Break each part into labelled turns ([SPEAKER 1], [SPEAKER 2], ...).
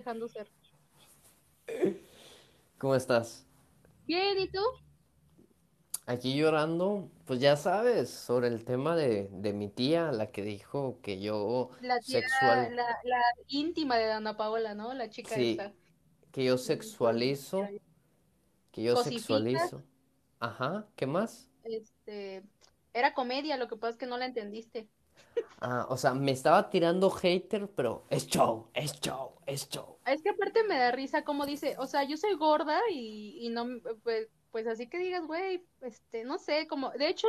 [SPEAKER 1] dejando ser.
[SPEAKER 2] ¿Cómo estás?
[SPEAKER 1] Bien, ¿y tú?
[SPEAKER 2] Aquí llorando, pues ya sabes, sobre el tema de, de mi tía, la que dijo que yo
[SPEAKER 1] La tía,
[SPEAKER 2] sexual,
[SPEAKER 1] la, la íntima de Ana Paola, ¿no? La chica
[SPEAKER 2] sí,
[SPEAKER 1] esta.
[SPEAKER 2] que yo sexualizo, que yo sexualizo. Ajá, ¿qué más?
[SPEAKER 1] este, era comedia, lo que pasa es que no la entendiste.
[SPEAKER 2] Ah, o sea, me estaba tirando hater, pero es show, es show, es show.
[SPEAKER 1] Es que aparte me da risa como dice, o sea, yo soy gorda y, y no, pues, pues así que digas, güey, este, no sé, como, de hecho,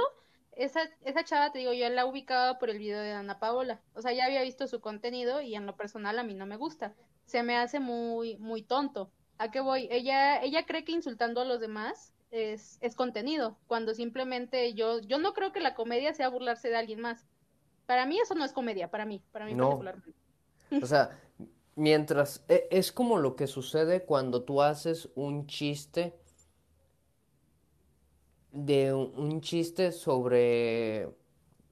[SPEAKER 1] esa, esa chava, te digo, yo la ubicaba por el video de Ana Paola, o sea, ya había visto su contenido y en lo personal a mí no me gusta, se me hace muy, muy tonto. ¿A qué voy? Ella, ella cree que insultando a los demás es, es contenido, cuando simplemente yo, yo no creo que la comedia sea burlarse de alguien más. Para mí eso no es comedia, para mí, para mí
[SPEAKER 2] No,
[SPEAKER 1] particularmente.
[SPEAKER 2] o sea, mientras, e- es como lo que sucede cuando tú haces un chiste de un, chiste sobre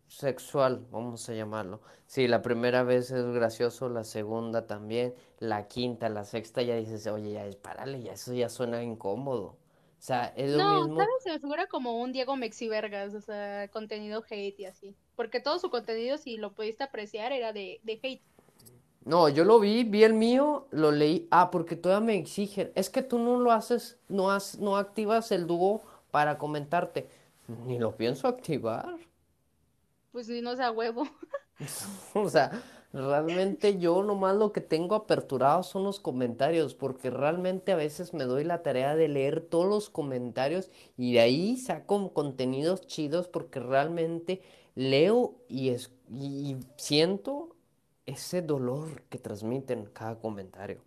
[SPEAKER 2] sexual, vamos a llamarlo. Sí, la primera vez es gracioso, la segunda también, la quinta, la sexta ya dices, oye, ya, párale, ya eso ya suena incómodo. O sea, es lo
[SPEAKER 1] No,
[SPEAKER 2] mismo.
[SPEAKER 1] ¿sabes? Se me figura como un Diego Mexivergas, o sea, contenido hate y así. Porque todo su contenido, si lo pudiste apreciar, era de, de hate.
[SPEAKER 2] No, yo lo vi, vi el mío, lo leí. Ah, porque todavía me exigen. Es que tú no lo haces, no has, no activas el dúo para comentarte. Ni lo pienso activar.
[SPEAKER 1] Pues si no sea huevo.
[SPEAKER 2] O sea, realmente yo nomás lo que tengo aperturado son los comentarios, porque realmente a veces me doy la tarea de leer todos los comentarios y de ahí saco contenidos chidos porque realmente leo y, siento ese dolor que transmiten cada comentario.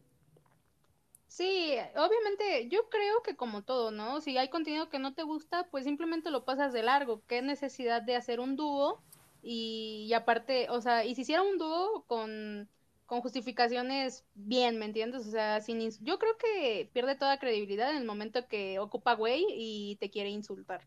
[SPEAKER 1] Sí, obviamente, yo creo que como todo, ¿no? Si hay contenido que no te gusta, pues simplemente lo pasas de largo. ¿Qué necesidad de hacer un dúo? Y, aparte, o sea, y si hiciera un dúo con, con justificaciones bien, ¿me entiendes? O sea, sin yo creo que pierde toda credibilidad en el momento que ocupa güey y te quiere insultar.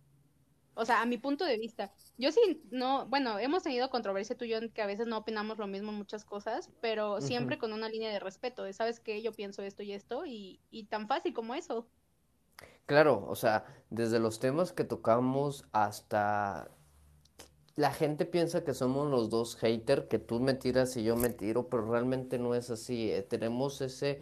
[SPEAKER 1] O sea, a mi punto de vista. Yo sí, no, bueno, hemos tenido controversia tú y yo en que a veces no opinamos lo mismo en muchas cosas, pero siempre con una línea de respeto, de sabes qué, yo pienso esto y esto, y, y tan fácil como eso.
[SPEAKER 2] Claro, o sea, desde los temas que tocamos hasta la gente piensa que somos los dos hater, que tú me tiras y yo me tiro, pero realmente no es así. eh, Tenemos ese,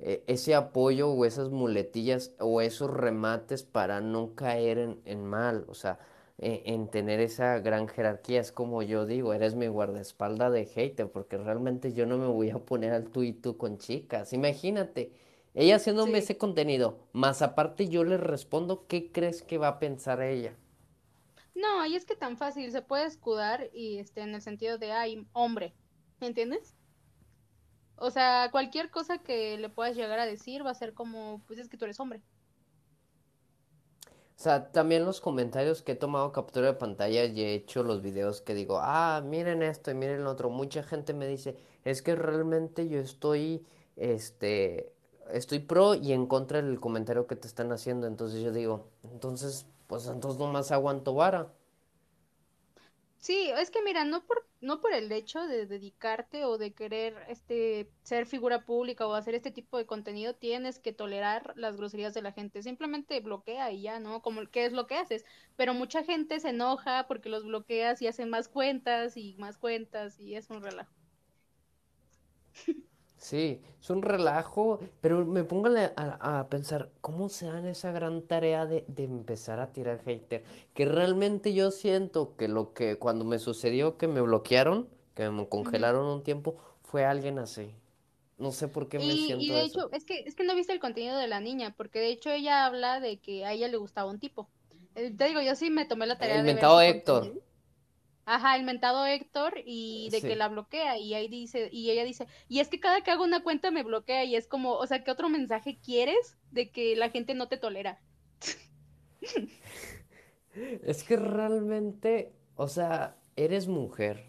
[SPEAKER 2] eh, ese apoyo o esas muletillas o esos remates para no caer en, en mal, o sea, eh, en tener esa gran jerarquía. Es como yo digo, eres mi guardaespaldas de hater, porque realmente yo no me voy a poner al tú y tú con chicas. Imagínate, ella haciéndome
[SPEAKER 1] Sí.
[SPEAKER 2] ese contenido, más aparte yo le respondo, ¿qué crees que va a pensar ella?
[SPEAKER 1] No, y es que tan fácil, se puede escudar y este, en el sentido de, ay, hombre, ¿me entiendes? O sea, cualquier cosa que le puedas llegar a decir va a ser como, pues es que tú eres hombre.
[SPEAKER 2] O sea, también los comentarios que he tomado captura de pantalla y he hecho los videos que digo, ah, miren esto y miren lo otro. Mucha gente me dice, es que realmente yo estoy, este, estoy pro y en contra del comentario que te están haciendo. Entonces yo digo, entonces, pues entonces nomás aguanto vara.
[SPEAKER 1] Sí, es que mira, no por, no por el hecho de dedicarte o de querer este ser figura pública o hacer este tipo de contenido, tienes que tolerar las groserías de la gente. Simplemente bloquea y ya, ¿no? Como qué es lo que haces. Pero mucha gente se enoja porque los bloqueas y hacen más cuentas y más cuentas y es un relajo.
[SPEAKER 2] Sí, es un relajo, pero me pongo a, a- a pensar, ¿cómo se dan esa gran tarea de, de empezar a tirar hater? Que realmente yo siento que lo que cuando me sucedió que me bloquearon, que me congelaron un tiempo, fue alguien así. No sé por qué me
[SPEAKER 1] Y, y
[SPEAKER 2] siento
[SPEAKER 1] de
[SPEAKER 2] eso.
[SPEAKER 1] hecho, es que, es que no viste el contenido de la niña, porque de hecho ella habla de que a ella le gustaba un tipo. Eh, te digo, yo sí me tomé la
[SPEAKER 2] El
[SPEAKER 1] tarea de ver
[SPEAKER 2] mentado
[SPEAKER 1] su
[SPEAKER 2] Héctor,
[SPEAKER 1] contenido. Ajá, el mentado Héctor y de que la bloquea y ahí dice, y ella dice, y es que cada que hago una cuenta me bloquea y es como, o sea, ¿qué otro mensaje quieres de que la gente no te tolera?
[SPEAKER 2] Es que realmente, o sea, eres mujer,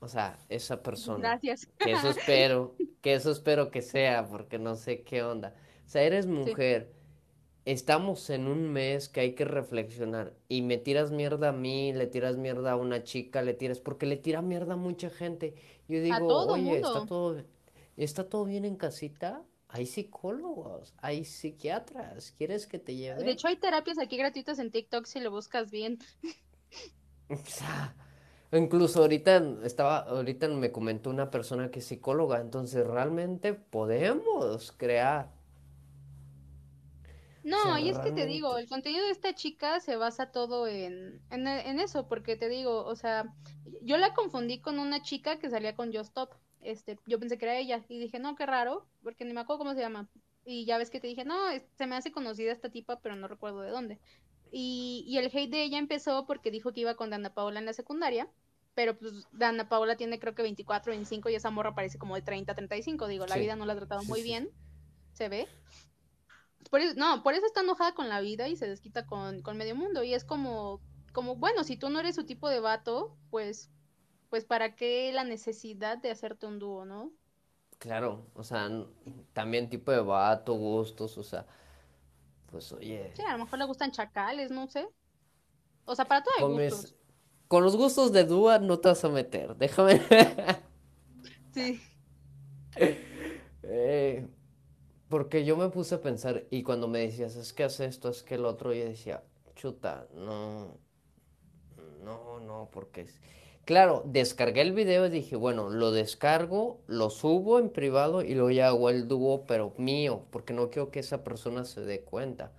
[SPEAKER 2] o sea, esa persona,
[SPEAKER 1] Gracias.
[SPEAKER 2] que eso espero, que eso espero que sea, porque no sé qué onda. O sea, eres
[SPEAKER 1] Sí.
[SPEAKER 2] Estamos en un mes que hay que reflexionar y me tiras mierda a mí, le tiras mierda a una chica, le tiras, porque le tira mierda a mucha gente. Yo digo, oye, está todo, está todo bien en casita, hay psicólogos, hay psiquiatras, ¿quieres que te
[SPEAKER 1] De
[SPEAKER 2] lleve?
[SPEAKER 1] hecho, hay terapias aquí gratuitas en TikTok si lo buscas bien.
[SPEAKER 2] O sea, incluso ahorita estaba, ahorita me comentó una persona que es psicóloga, entonces realmente podemos crear,
[SPEAKER 1] No, y es que te digo, el contenido de esta chica se basa todo en, en, en eso, porque te digo, o sea, yo la confundí con una chica que salía con Just Stop. Este, yo pensé que era ella y dije, no, qué raro, porque ni me acuerdo cómo se llama. Y ya ves que te dije, no, se me hace conocida esta tipa, pero no recuerdo de dónde. Y, y el hate de ella empezó porque dijo que iba con Dana Paola en la secundaria, pero pues Dana Paola tiene creo que 24, 25 y esa morra parece como de 30, 35. Digo, la vida no la ha tratado
[SPEAKER 2] sí,
[SPEAKER 1] muy
[SPEAKER 2] sí.
[SPEAKER 1] bien, se ve. Por eso, no, por eso está enojada con la vida y se desquita con, con medio mundo. Y es como, como, bueno, si tú no eres su tipo de vato, pues, pues ¿para qué la necesidad de hacerte un dúo, no?
[SPEAKER 2] Claro, o sea, también tipo de vato, gustos, o sea, pues
[SPEAKER 1] Sí,
[SPEAKER 2] oye,
[SPEAKER 1] a lo mejor le gustan chacales, no sé. O sea, para todo hay
[SPEAKER 2] con mis,
[SPEAKER 1] gustos.
[SPEAKER 2] con los gustos de Dúa no te vas a meter, déjame.
[SPEAKER 1] Sí.
[SPEAKER 2] Eh, porque yo me puse a pensar y cuando me decías, es que hace esto, es que el otro, yo decía, chuta, no, no, no, porque es... Claro, descargué el video y dije, bueno, lo descargo, lo subo en privado y luego ya hago el dúo, pero mío, porque no quiero que esa persona se dé cuenta.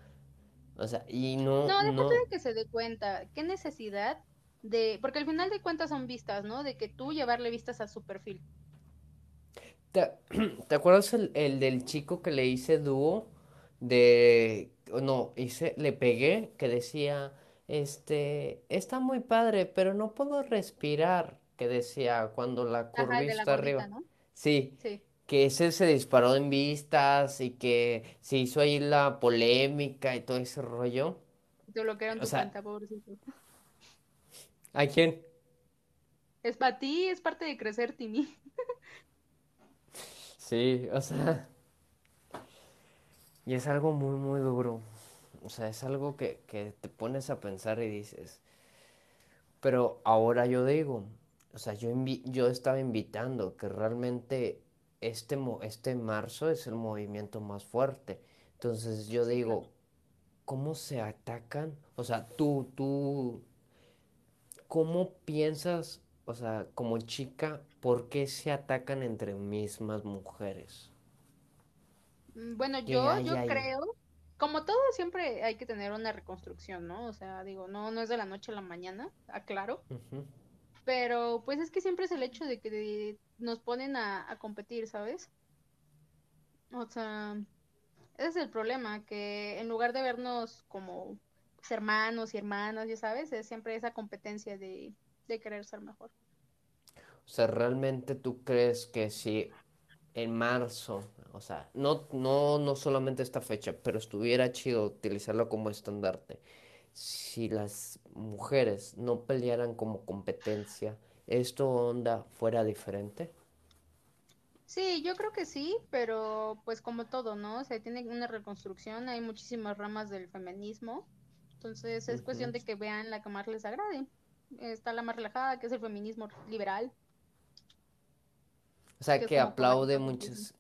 [SPEAKER 2] O sea, y no,
[SPEAKER 1] No,
[SPEAKER 2] no,
[SPEAKER 1] de que se dé cuenta. ¿Qué necesidad de...? Porque al final de cuentas son vistas, ¿no? De que tú llevarle vistas a su perfil.
[SPEAKER 2] ¿Te, te acuerdas el, el del chico que le hice dúo? De, no, hice, le pegué que decía, este, está muy padre, pero no puedo respirar, que decía cuando la
[SPEAKER 1] Ajá,
[SPEAKER 2] curva
[SPEAKER 1] el de la
[SPEAKER 2] está
[SPEAKER 1] gordita,
[SPEAKER 2] arriba.
[SPEAKER 1] ¿no?
[SPEAKER 2] Sí,
[SPEAKER 1] Sí.
[SPEAKER 2] que ese se disparó en vistas y que se hizo ahí la polémica y todo ese rollo.
[SPEAKER 1] Te bloquearon
[SPEAKER 2] O
[SPEAKER 1] tu
[SPEAKER 2] sea,
[SPEAKER 1] cuenta, pobrecito.
[SPEAKER 2] ¿a quién?
[SPEAKER 1] Es para ti, es parte de crecer, Timmy.
[SPEAKER 2] Sí, o sea, y es algo muy, muy duro. O sea, es algo que, que te pones a pensar y dices, pero ahora yo digo, o sea, yo, invi- yo estaba invitando que realmente este, mo- este marzo es el movimiento más fuerte. Entonces yo digo, ¿cómo se atacan? O sea, tú, tú, ¿cómo piensas, o sea, como chica, por qué se atacan entre mismas mujeres?
[SPEAKER 1] Mm, Bueno,
[SPEAKER 2] ¿Qué
[SPEAKER 1] yo,
[SPEAKER 2] hay
[SPEAKER 1] yo creo, como todo, siempre hay que tener una reconstrucción, ¿no? O sea, digo, no, no es de la noche a la mañana, aclaro, pero pues es que siempre es el hecho de que de- nos ponen a, a competir, ¿sabes? O sea, ese es el problema, que en lugar de vernos como pues, hermanos y hermanas, ya sabes, es siempre esa competencia de, de querer ser mejor.
[SPEAKER 2] O sea, ¿realmente tú crees que si en marzo, o sea, no, no, no solamente esta fecha, pero estuviera chido utilizarlo como estandarte, si las mujeres no pelearan como competencia, ¿esto onda fuera diferente?
[SPEAKER 1] Sí, yo creo que sí, pero pues como todo, ¿no? O sea, tiene una reconstrucción, hay muchísimas ramas del feminismo, entonces es cuestión de que vean la que más les agrade. Está la más relajada, que es el feminismo liberal,
[SPEAKER 2] O sea,
[SPEAKER 1] que
[SPEAKER 2] aplaude muchas,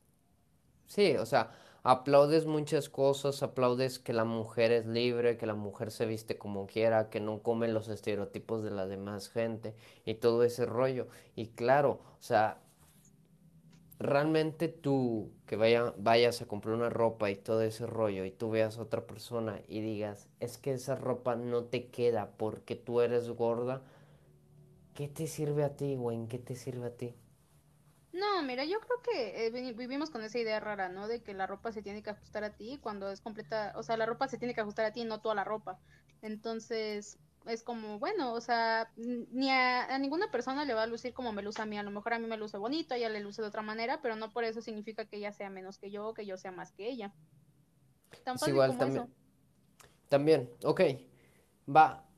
[SPEAKER 2] sí, o sea, aplaudes muchas cosas, aplaudes que la mujer es libre, que la mujer se viste como quiera, que no come los estereotipos de la demás gente y todo ese rollo. Y claro, o sea, realmente tú que vaya, vayas a comprar una ropa y todo ese rollo y tú veas a otra persona y digas, es que esa ropa no te queda porque tú eres gorda, ¿qué te sirve a ti, güey? ¿En qué te sirve a ti?
[SPEAKER 1] No, mira, yo creo que eh, vi- vivimos con esa idea rara, ¿no? De que la ropa se tiene que ajustar a ti cuando es completa, o sea, la ropa se tiene que ajustar a ti, no toda la ropa. Entonces, es como, bueno, o sea, ni a, a ninguna persona le va a lucir como me luce a mí. A lo mejor a mí me luce bonito, a ella le luce de otra manera, pero no por eso significa que ella sea menos que yo que yo sea más que ella. Tan
[SPEAKER 2] Es
[SPEAKER 1] fácil
[SPEAKER 2] igual
[SPEAKER 1] como
[SPEAKER 2] también,
[SPEAKER 1] eso.
[SPEAKER 2] también, ok, va,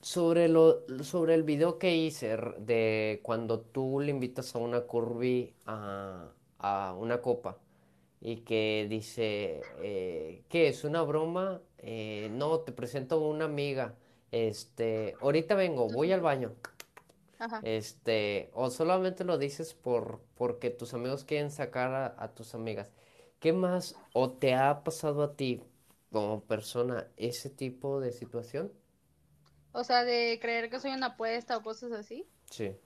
[SPEAKER 2] Sobre lo, sobre el video que hice de cuando tú le invitas a una curvy a, a una copa y que dice, eh, ¿qué es una broma? Eh, no, te presento a una amiga. Este, ahorita vengo, voy al baño.
[SPEAKER 1] Ajá.
[SPEAKER 2] Este, o solamente lo dices por porque tus amigos quieren sacar a, a tus amigas. ¿Qué más o te ha pasado a ti como persona ese tipo de situación?
[SPEAKER 1] O sea, de creer que soy una apuesta o cosas así.
[SPEAKER 2] Sí.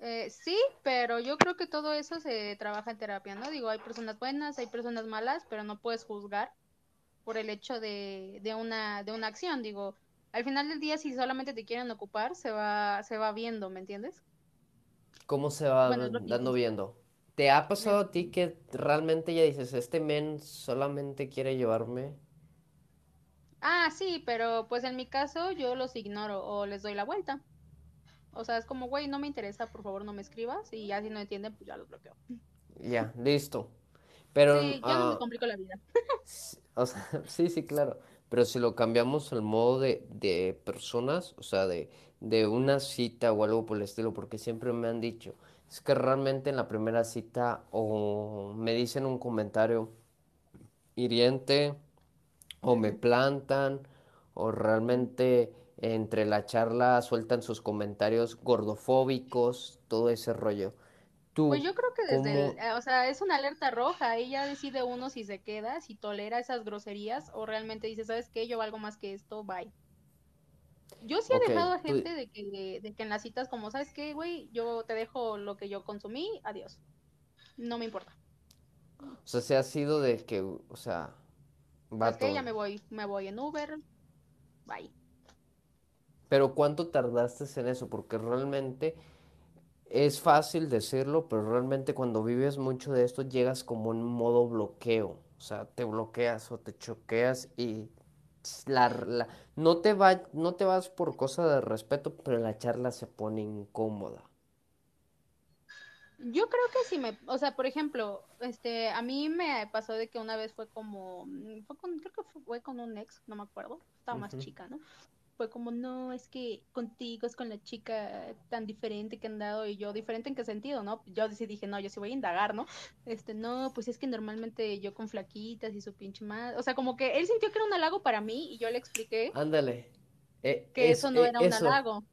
[SPEAKER 1] Eh, sí, pero yo creo que todo eso se trabaja en terapia, ¿no? Digo, hay personas buenas, hay personas malas, pero no puedes juzgar por el hecho de, de una, de una acción. Digo, al final del día, si solamente te quieren ocupar, se va, se va viendo, ¿me entiendes?
[SPEAKER 2] ¿Cómo se va
[SPEAKER 1] Bueno,
[SPEAKER 2] dando viendo? ¿Te ha pasado a ti que realmente ya dices, este men solamente quiere llevarme?
[SPEAKER 1] Ah, sí, pero pues en mi caso yo los ignoro o les doy la vuelta. O sea, es como, güey, no me interesa, por favor no me escribas y ya si no entienden, pues ya los bloqueo.
[SPEAKER 2] Ya, listo. Pero,
[SPEAKER 1] Sí, ya no me
[SPEAKER 2] ah,
[SPEAKER 1] complico la vida.
[SPEAKER 2] o sea, sí, sí, claro. Pero si lo cambiamos al modo de, de personas, o sea, de, de una cita o algo por el estilo, porque siempre me han dicho, es que realmente en la primera cita o me dicen un comentario hiriente o me plantan o realmente entre la charla sueltan sus comentarios gordofóbicos, todo ese rollo.
[SPEAKER 1] Pues
[SPEAKER 2] Tú,
[SPEAKER 1] yo creo que desde el,
[SPEAKER 2] ¿cómo?
[SPEAKER 1] eh, o sea, es una alerta roja, ya decide uno si se queda, si tolera esas groserías o realmente dice, ¿sabes qué? Yo valgo más que esto, bye. Yo sí he dejado a
[SPEAKER 2] tú,
[SPEAKER 1] gente de que, de que en las citas como, ¿sabes qué, güey? Yo te dejo lo que yo consumí, adiós. No me importa.
[SPEAKER 2] o sea, se ha sido de que, o sea,
[SPEAKER 1] ¿Sabes qué?
[SPEAKER 2] vato,
[SPEAKER 1] Ya me voy, me voy en Uber, bye.
[SPEAKER 2] Pero ¿cuánto tardaste en eso? Porque realmente es fácil decirlo, pero realmente cuando vives mucho de esto llegas como en modo bloqueo, o sea, te bloqueas o te choqueas y la, la- no te va, no te vas por cosa de respeto, pero la charla se pone incómoda.
[SPEAKER 1] Yo creo que sí me, o sea, por ejemplo, este, a mí me pasó de que una vez fue como, fue con, creo que fue con un ex, no me acuerdo, estaba más chica, ¿no? Fue como, no, es que contigo es con la chica tan diferente que han dado y yo, diferente en qué sentido, ¿no? Yo sí dije, no, yo sí voy a indagar, ¿no? Este, no, pues es que normalmente yo con flaquitas y su pinche madre, o sea, como que él sintió que era un halago para mí y yo le expliqué
[SPEAKER 2] Ándale, e-
[SPEAKER 1] que
[SPEAKER 2] es,
[SPEAKER 1] eso no
[SPEAKER 2] e-
[SPEAKER 1] era un halago.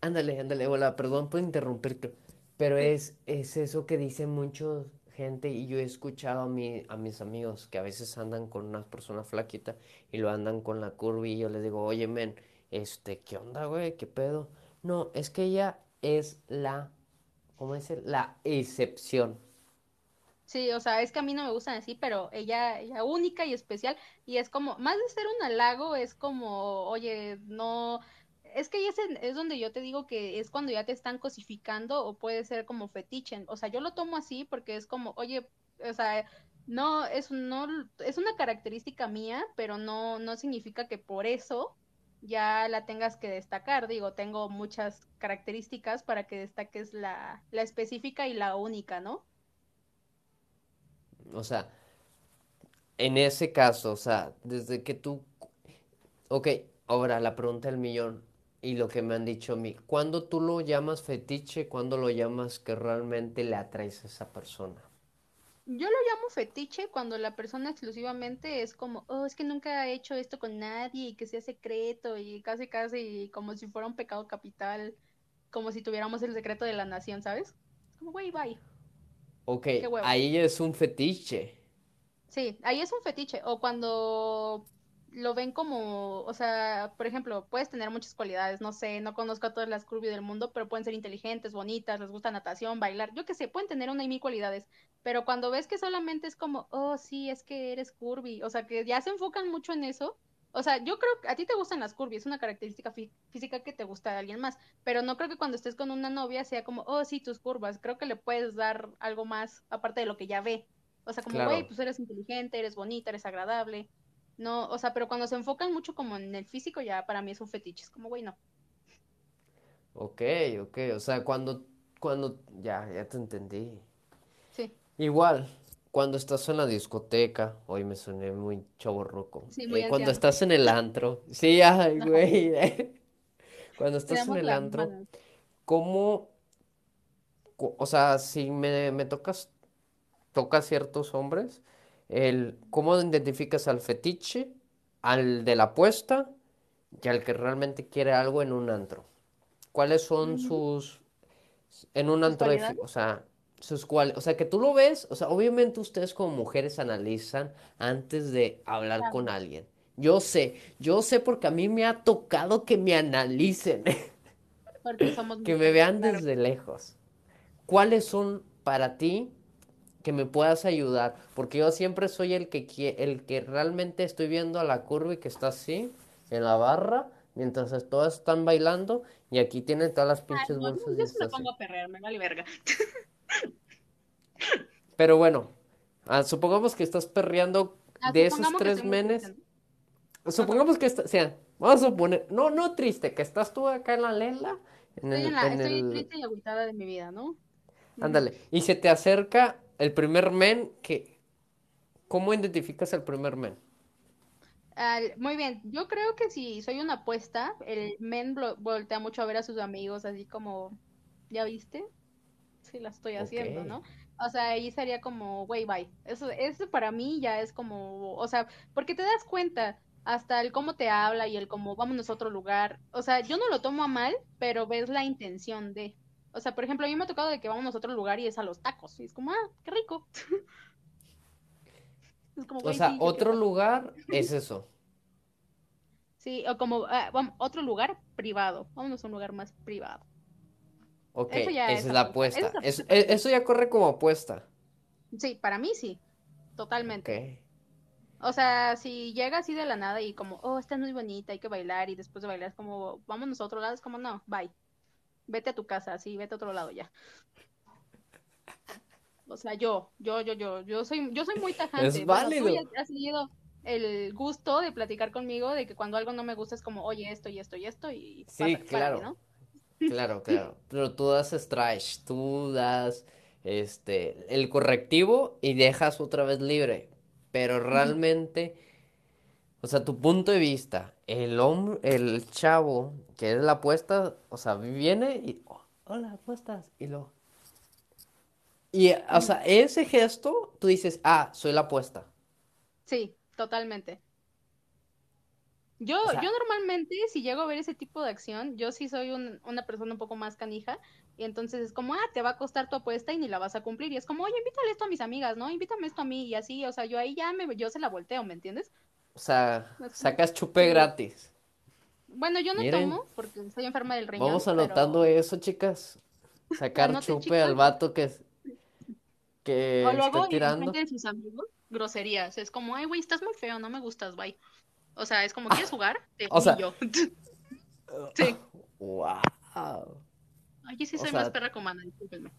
[SPEAKER 2] ándale, ándale, hola, perdón por interrumpirte, pero es, es eso que dice mucha gente y yo he escuchado a mi, a mis amigos que a veces andan con una persona flaquita y lo andan con la curva y yo les digo, oye, men, este, ¿qué onda, güey? ¿Qué pedo? No, es que ella es la, ¿cómo dice? La excepción.
[SPEAKER 1] Sí, o sea, es que a mí no me gustan así, pero ella, ella única y especial, y es como, más de ser un halago, es como, oye, no, es que es, es donde yo te digo que es cuando ya te están cosificando o puede ser como fetiche, o sea, yo lo tomo así porque es como, oye, o sea, no, es, no, es una característica mía, pero no, no significa que por eso ya la tengas que destacar, digo, tengo muchas características para que destaques la, la específica y la única, ¿no?
[SPEAKER 2] O sea, en ese caso, o sea, desde que tú Ok, ahora la pregunta del millón y lo que me han dicho a mí. ¿Cuándo tú lo llamas fetiche? ¿Cuándo lo llamas que realmente le atraes a esa persona?
[SPEAKER 1] Yo lo llamo fetiche cuando la persona exclusivamente es como, oh, es que nunca he hecho esto con nadie y que sea secreto y casi casi como si fuera un pecado capital, como si tuviéramos el secreto de la nación, ¿sabes? Es como, güey, bye,
[SPEAKER 2] Ok, ahí es un fetiche.
[SPEAKER 1] Sí, ahí es un fetiche. O cuando lo ven como, o sea, por ejemplo, puedes tener muchas cualidades, no sé, no conozco a todas las curvy del mundo, pero pueden ser inteligentes, bonitas, les gusta natación, bailar, yo qué sé, pueden tener una y mil cualidades. Pero cuando ves que solamente es como, oh, sí, es que eres curvy, o sea, que ya se enfocan mucho en eso. O sea, yo creo que a ti te gustan las curvy, es una característica fí- física que te gusta de alguien más, pero no creo que cuando estés con una novia sea como, oh, sí, tus curvas, creo que le puedes dar algo más aparte de lo que ya ve. O sea, como, güey,
[SPEAKER 2] Claro.
[SPEAKER 1] pues eres inteligente, eres bonita, eres agradable. No, o sea, pero cuando se enfocan mucho como en el físico, ya para mí es un fetiche. Es como, güey, no.
[SPEAKER 2] Ok, ok. O sea, cuando, cuando, ya, ya te entendí.
[SPEAKER 1] Sí,
[SPEAKER 2] Igual, cuando estás en la discoteca, hoy me soné muy chavorruco.
[SPEAKER 1] sí, muy
[SPEAKER 2] Eh, cuando estás en el antro, sí, ay, güey. Cuando estás en el antro. ¿cómo, o sea, si me, me tocas toca a ciertos hombres, el cómo identificas al fetiche, al de la apuesta y al que realmente quiere algo en un antro. ¿Cuáles son sus, en un
[SPEAKER 1] ¿Sus
[SPEAKER 2] antro, de o sea, sus cuales, o sea, que tú lo ves, o sea, obviamente ustedes como mujeres analizan antes de hablar
[SPEAKER 1] Claro,
[SPEAKER 2] con alguien. Yo sé, yo sé porque a mí me ha tocado que me analicen,
[SPEAKER 1] porque somos
[SPEAKER 2] que me vean
[SPEAKER 1] claro.
[SPEAKER 2] desde lejos. ¿Cuáles son para ti que me puedas ayudar? Porque yo siempre soy el que, el que realmente estoy viendo a la curva y que está así, en la barra, mientras todas están bailando y aquí tiene todas las pinches
[SPEAKER 1] no, no,
[SPEAKER 2] bolsas y
[SPEAKER 1] yo se
[SPEAKER 2] está
[SPEAKER 1] me
[SPEAKER 2] así.
[SPEAKER 1] pongo a perrear, me vale verga.
[SPEAKER 2] Pero bueno, ah, supongamos que estás perreando
[SPEAKER 1] Ah,
[SPEAKER 2] de esos tres menes.
[SPEAKER 1] ¿no?
[SPEAKER 2] Supongamos que está, o sea, vamos a suponer, no, no triste, que estás tú acá en la lela, en
[SPEAKER 1] Estoy en
[SPEAKER 2] el,
[SPEAKER 1] la,
[SPEAKER 2] en
[SPEAKER 1] estoy
[SPEAKER 2] el,
[SPEAKER 1] triste y agüitada de mi vida, ¿no?
[SPEAKER 2] Ándale, y se te acerca el primer men que, ¿cómo identificas el primer men?
[SPEAKER 1] Al- muy bien, yo creo que si soy una apuesta, el men voltea mucho a ver a sus amigos, así como, ¿ya viste? Sí, la estoy haciendo, ¿no? O sea, ahí sería como, güey, bye. Eso, eso para mí ya es como, o sea, porque te das cuenta, hasta el cómo te habla y el cómo vámonos a otro lugar. O sea, yo no lo tomo a mal, pero ves la intención de. O sea, por ejemplo, a mí me ha tocado de que vámonos a otro lugar y es a los tacos. Y es como, ah, qué rico. Es como,
[SPEAKER 2] O sea,
[SPEAKER 1] sí,
[SPEAKER 2] otro lugar es eso.
[SPEAKER 1] Sí, o como, ah, vam- otro lugar privado. Vámonos a un lugar más privado.
[SPEAKER 2] Ok,
[SPEAKER 1] Eso ya
[SPEAKER 2] esa
[SPEAKER 1] es
[SPEAKER 2] la
[SPEAKER 1] apuesta. Eso es
[SPEAKER 2] e- eso ya corre como apuesta.
[SPEAKER 1] Sí, para mí sí, totalmente. O sea, si llega así de la nada y como, oh, estás muy bonita, hay que bailar, y después de bailar es como, vámonos a otro lado, es como, no, bye, vete a tu casa, sí, vete a otro lado ya. O sea, yo, yo, yo, yo, yo soy, yo soy muy
[SPEAKER 2] Es
[SPEAKER 1] tajante. Bueno, tú ya
[SPEAKER 2] válido.
[SPEAKER 1] has tenido el gusto de platicar conmigo de que cuando algo no me gusta es como, oye, esto y esto y esto, y
[SPEAKER 2] Sí,
[SPEAKER 1] pasa,
[SPEAKER 2] claro.
[SPEAKER 1] ¿no?
[SPEAKER 2] Claro, claro. Pero tú das trash, tú das este el correctivo y dejas otra vez libre. Pero realmente, o sea, tu punto de vista, el hombre, el chavo que es la apuesta, o sea, viene y "Oh, hola, apuestas y lo y o sea, ese gesto tú dices, "Ah, soy la apuesta."
[SPEAKER 1] Sí, totalmente. Yo,
[SPEAKER 2] O
[SPEAKER 1] yo normalmente, si llego a ver ese tipo de acción, yo sí soy un- una persona un poco más canija, y entonces es como, ah, te va a costar tu apuesta y ni la vas a cumplir, y es como, oye, invítale esto a mis amigas, ¿no? Invítame esto a mí, y así, o sea, yo ahí ya me, yo se la volteo, ¿me entiendes?
[SPEAKER 2] O sea,
[SPEAKER 1] Es como,
[SPEAKER 2] sacas chupe gratis.
[SPEAKER 1] Bueno, yo no
[SPEAKER 2] Miren,
[SPEAKER 1] tomo porque estoy enferma del riñón,
[SPEAKER 2] vamos anotando
[SPEAKER 1] pero
[SPEAKER 2] eso, chicas. Sacar chupe al vato que
[SPEAKER 1] o
[SPEAKER 2] que esté
[SPEAKER 1] luego
[SPEAKER 2] tirando.
[SPEAKER 1] de sus amigos, groserías, es como, ay, güey, estás muy feo, no me gustas, bye. O sea, es como, ¿quieres jugar? Te
[SPEAKER 2] O sea.
[SPEAKER 1] Sí.
[SPEAKER 2] wow.
[SPEAKER 1] Ay, sí
[SPEAKER 2] O
[SPEAKER 1] soy más
[SPEAKER 2] sea,
[SPEAKER 1] perra comana, discúlpenme.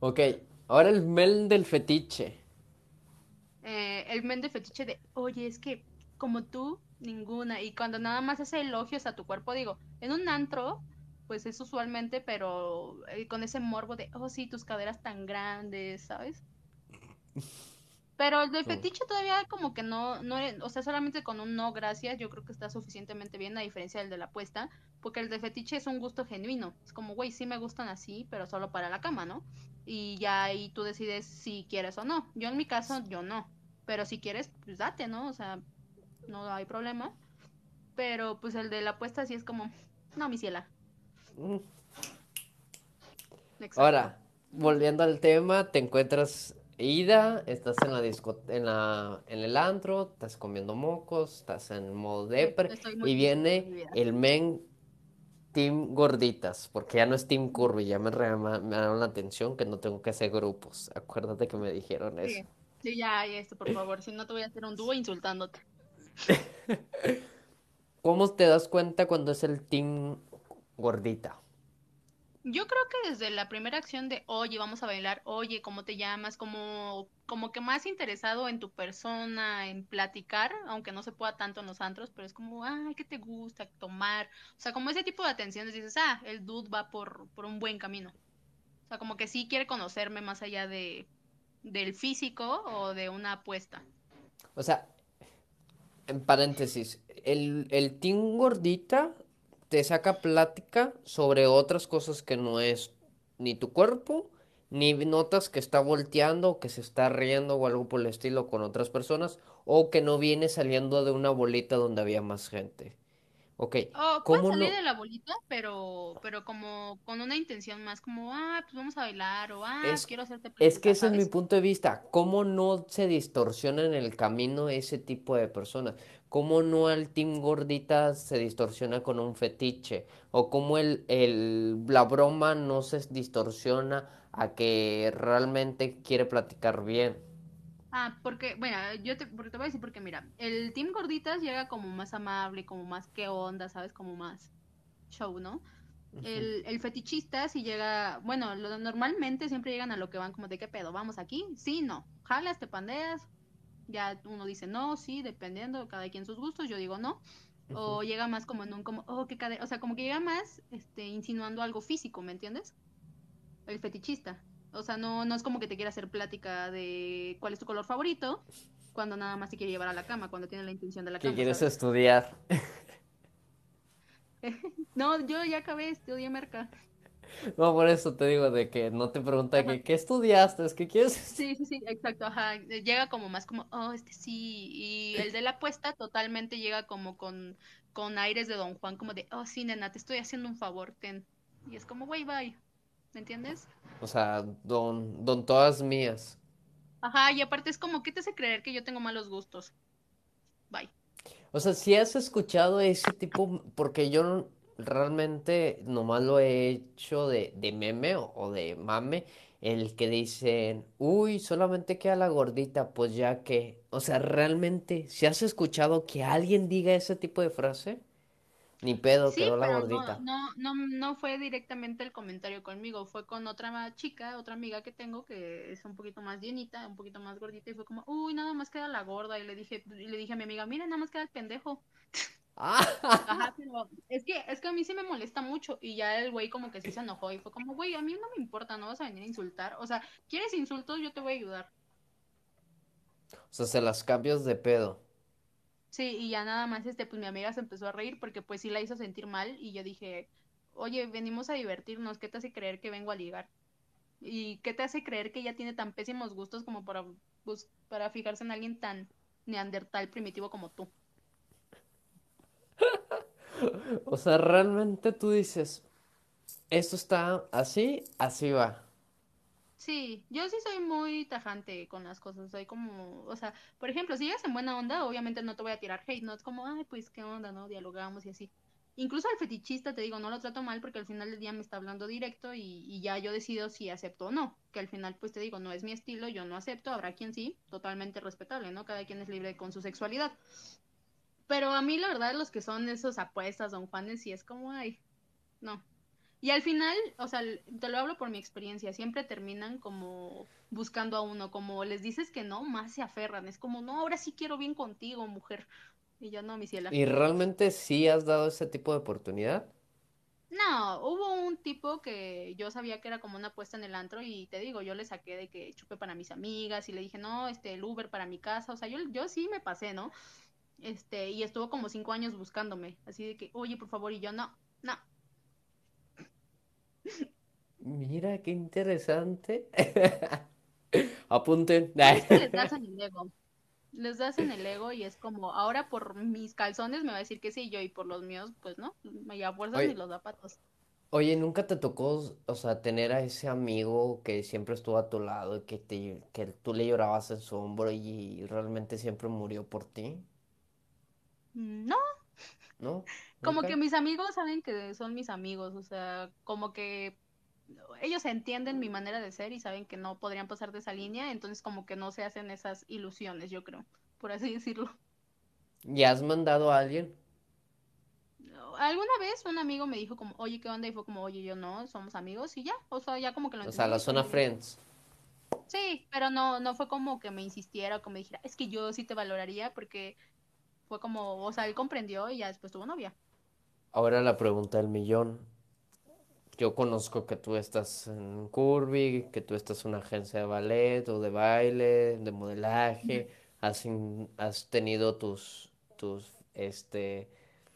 [SPEAKER 2] ok. Ahora el mel del fetiche.
[SPEAKER 1] Eh, el men de fetiche de, oye, es que como tú, ninguna. Y cuando nada más hace elogios a tu cuerpo, digo, en un antro, pues es usualmente, pero eh, con ese morbo de, oh, sí, tus caderas tan grandes, ¿sabes? Pero el de
[SPEAKER 2] Mm.
[SPEAKER 1] fetiche todavía como que no, no, o sea, solamente con un no gracias, yo creo que está suficientemente bien, a diferencia del de la apuesta, porque el de fetiche es un gusto genuino. Es como, güey, sí me gustan así, pero solo para la cama, ¿no? Y ya ahí tú decides si quieres o no. Yo en mi caso, yo no. Pero si quieres, pues date, ¿no? O sea, no hay problema. Pero pues el de la apuesta sí es como, no, mi ciela.
[SPEAKER 2] Mm. Ahora, volviendo al tema, te encuentras ida, estás en la disco, en la, en el antro, estás comiendo mocos, estás en modo
[SPEAKER 1] Sí,
[SPEAKER 2] depre, y viene el men team gorditas, porque ya no es team curvy, ya me, re- me dieron la atención que no tengo que hacer grupos. Acuérdate que me dijeron eso.
[SPEAKER 1] Sí, ya, ya, esto, por favor. Si no te voy a hacer un dúo insultándote.
[SPEAKER 2] ¿Cómo te das cuenta cuando es el team gordita?
[SPEAKER 1] Yo creo que desde la primera acción de, oye, vamos a bailar, oye, ¿cómo te llamas? Como, como que más interesado en tu persona, en platicar, aunque no se pueda tanto en los antros, pero es como, ay, ¿qué te gusta? Tomar. O sea, como ese tipo de atenciones, dices, ah, el dude va por, por un buen camino. O sea, como que sí quiere conocerme más allá de, del físico o de una apuesta.
[SPEAKER 2] O sea, en paréntesis, el, el team gordita te saca plática sobre otras cosas que no es ni tu cuerpo ni notas que está volteando que se está riendo o algo por el estilo con otras personas o que no viene saliendo de una bolita donde había más gente. Ok,
[SPEAKER 1] Oh, puede
[SPEAKER 2] ¿cómo
[SPEAKER 1] salir
[SPEAKER 2] no?
[SPEAKER 1] de la bolita, pero, pero como con una intención más como, ah, pues vamos a bailar, o ah,
[SPEAKER 2] Es,
[SPEAKER 1] quiero hacerte
[SPEAKER 2] es que ese es mi punto de vista. ¿Cómo no se distorsiona en el camino ese tipo de personas? ¿Cómo no al Team Gordita se distorsiona con un fetiche? ¿O cómo el, el, la broma no se distorsiona a que realmente quiere platicar bien?
[SPEAKER 1] Ah, porque, bueno, yo te, porque te voy a decir porque mira, el Team Gorditas llega como más amable, como más qué onda, ¿sabes? Como más show, ¿no? El, el fetichista si llega, bueno, lo, normalmente siempre llegan a lo que van como de qué pedo, vamos aquí, sí, no, jalas, te pandeas, ya uno dice no, sí, dependiendo, cada quien sus gustos, yo digo no, o llega más como en un como, oh, qué cadera, o sea, como que llega más, este, insinuando algo físico, ¿me entiendes? El fetichista. O sea, no, no es como que te quiera hacer plática de cuál es tu color favorito, cuando nada más te quiere llevar a la cama, cuando tiene la intención de la
[SPEAKER 2] ¿Qué
[SPEAKER 1] cama,
[SPEAKER 2] quieres
[SPEAKER 1] ¿sabes?
[SPEAKER 2] estudiar?
[SPEAKER 1] no, yo ya acabé, estudié merca.
[SPEAKER 2] No, por eso te digo de que no te pregunta
[SPEAKER 1] Ajá.
[SPEAKER 2] que, ¿qué estudiaste? Es que quieres...
[SPEAKER 1] Sí, sí, sí, exacto, ajá. Llega como más como, oh, este sí. Y el de la apuesta totalmente llega como con, con aires de Don Juan, como de, oh, sí, nena, te estoy haciendo un favor, ten. Y es como, güey, bye. ¿Me entiendes?
[SPEAKER 2] O sea, don, don todas mías.
[SPEAKER 1] Ajá, y aparte es como, ¿qué te hace creer que yo tengo malos gustos? Bye.
[SPEAKER 2] O sea, si has escuchado ese tipo, porque yo realmente nomás lo he hecho de, de meme o, o de mame, el que dicen, uy, solamente queda la gordita, pues ya que, o sea, realmente, si has escuchado que alguien diga ese tipo de frase, ni pedo,
[SPEAKER 1] Sí,
[SPEAKER 2] quedó la
[SPEAKER 1] pero
[SPEAKER 2] gordita.
[SPEAKER 1] no, no, no fue directamente el comentario conmigo, fue con otra chica, otra amiga que tengo que es un poquito más llenita, un poquito más gordita y fue como, uy, nada más queda la gorda y le dije, y le dije a mi amiga, mira, nada más queda el pendejo.
[SPEAKER 2] Ah,
[SPEAKER 1] Ajá, pero es que, es que a mí sí me molesta mucho y ya el güey como que sí se enojó y fue como, güey, a mí no me importa, no vas a venir a insultar, o sea, ¿quieres insultos? Yo te voy a ayudar.
[SPEAKER 2] o sea, se las cambias de pedo.
[SPEAKER 1] Sí, y ya nada más, este, pues mi amiga se empezó a reír porque pues sí la hizo sentir mal y yo dije, oye, venimos a divertirnos, ¿qué te hace creer que vengo a ligar? ¿Y qué te hace creer que ella tiene tan pésimos gustos como para, para fijarse en alguien tan neandertal primitivo como tú?
[SPEAKER 2] O sea, realmente tú dices, esto está así, así va.
[SPEAKER 1] Sí, yo sí soy muy tajante con las cosas, soy como, o sea, por ejemplo, si llegas en buena onda, obviamente no te voy a tirar hate, no es como, ay, pues qué onda, ¿no? Dialogamos y así. Incluso al fetichista, te digo, no lo trato mal porque al final del día me está hablando directo y, ya yo decido si acepto o no, que al final, pues te digo, no es mi estilo, yo no acepto, habrá quien sí, totalmente respetable, ¿no? Cada quien es libre con su sexualidad. Pero a mí, la verdad, los que son esos apuestas, don Juanes, sí es como, ay, no. Y al final, o sea, te lo hablo por mi experiencia, siempre terminan como buscando a uno, como les dices que no, más se aferran. Es como, no, ahora sí quiero bien contigo, mujer. Y yo no, mi ciela.
[SPEAKER 2] ¿Y realmente sí has dado ese tipo de oportunidad?
[SPEAKER 1] No, hubo un tipo que yo sabía que era como una apuesta en el antro y te digo, yo le saqué de que chupe para mis amigas y le dije, no, este, el Uber para mi casa. O sea, yo, yo sí me pasé, ¿no? Este, y estuvo como cinco años buscándome, así de que, oye, por favor, y yo no, no.
[SPEAKER 2] Mira, qué interesante. Apunten.
[SPEAKER 1] Es que les das en el ego. les das en el ego y es como, ahora por mis calzones me va a decir que sí, yo y por los míos, pues no, y a fuerzas ni
[SPEAKER 2] Oye,
[SPEAKER 1] los zapatos.
[SPEAKER 2] oye, ¿nunca te tocó, o sea, tener a ese amigo que siempre estuvo a tu lado y que te, que tú le llorabas en su hombro y realmente siempre murió por ti?
[SPEAKER 1] No,
[SPEAKER 2] ¿No?
[SPEAKER 1] como que mis amigos saben que son mis amigos, o sea, como que ellos entienden mi manera de ser y saben que no podrían pasar de esa línea, entonces como que no se hacen esas ilusiones, yo creo, por así decirlo.
[SPEAKER 2] ¿Ya has mandado a alguien?
[SPEAKER 1] Alguna vez un amigo me dijo como, oye, ¿qué onda? Y fue como, oye, yo no, somos amigos y ya, o sea, ya como que lo
[SPEAKER 2] O sea, la
[SPEAKER 1] y
[SPEAKER 2] zona. Friends.
[SPEAKER 1] Sí, pero no, no fue como que me insistiera o que me dijera, es que yo sí te valoraría porque fue como, o sea, él comprendió y ya después tuvo novia.
[SPEAKER 2] Ahora la pregunta del millón. Yo conozco que tú estás en Curvy, que tú estás en una agencia de ballet o de baile, de modelaje, has, in- has tenido tus, tus, este,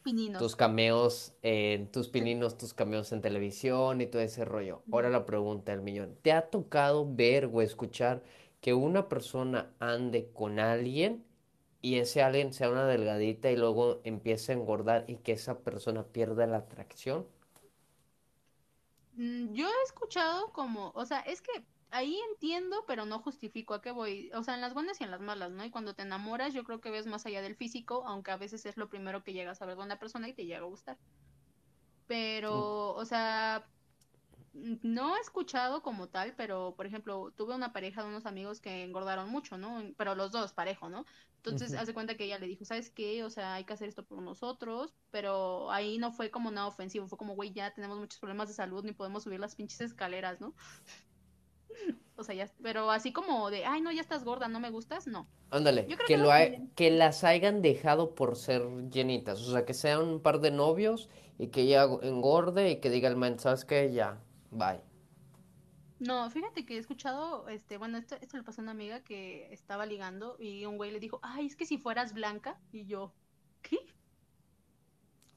[SPEAKER 1] Pininos.
[SPEAKER 2] tus cameos en tus pininos, tus cameos en televisión y todo ese rollo. Ahora la pregunta del millón. ¿Te ha tocado ver o escuchar que una persona ande con alguien y ese alguien sea una delgadita y luego empiece a engordar y que esa persona pierda la atracción?
[SPEAKER 1] Mm, Yo he escuchado como, o sea, es que ahí entiendo, pero no justifico a qué voy. O sea, en las buenas y en las malas, ¿no? Y cuando te enamoras, yo creo que ves más allá del físico, aunque a veces es lo primero que llegas a ver de una persona y te llega a gustar. Pero, o sea, no he escuchado como tal, pero por ejemplo, tuve una pareja de unos amigos que engordaron mucho, ¿no? Pero los dos parejo, ¿no? Entonces,
[SPEAKER 2] Ujú.
[SPEAKER 1] hace cuenta que ella le dijo, ¿sabes qué? O sea, hay que hacer esto por nosotros, pero ahí no fue como nada ofensivo, fue como, güey, ya tenemos muchos problemas de salud, ni podemos subir las pinches escaleras, ¿no? O sea, ya, pero así como de, ay, no, ya estás gorda, no me gustas, no.
[SPEAKER 2] Ándale, que
[SPEAKER 1] que
[SPEAKER 2] lo hay- que las hayan dejado por ser llenitas, o sea, que sean un par de novios y que ella engorde y que diga el man, ¿sabes qué? Ya, bye.
[SPEAKER 1] No, fíjate que he escuchado, este, bueno, esto, esto le pasó a una amiga que estaba ligando y un güey le dijo, ay, es que si fueras blanca, y yo, ¿qué?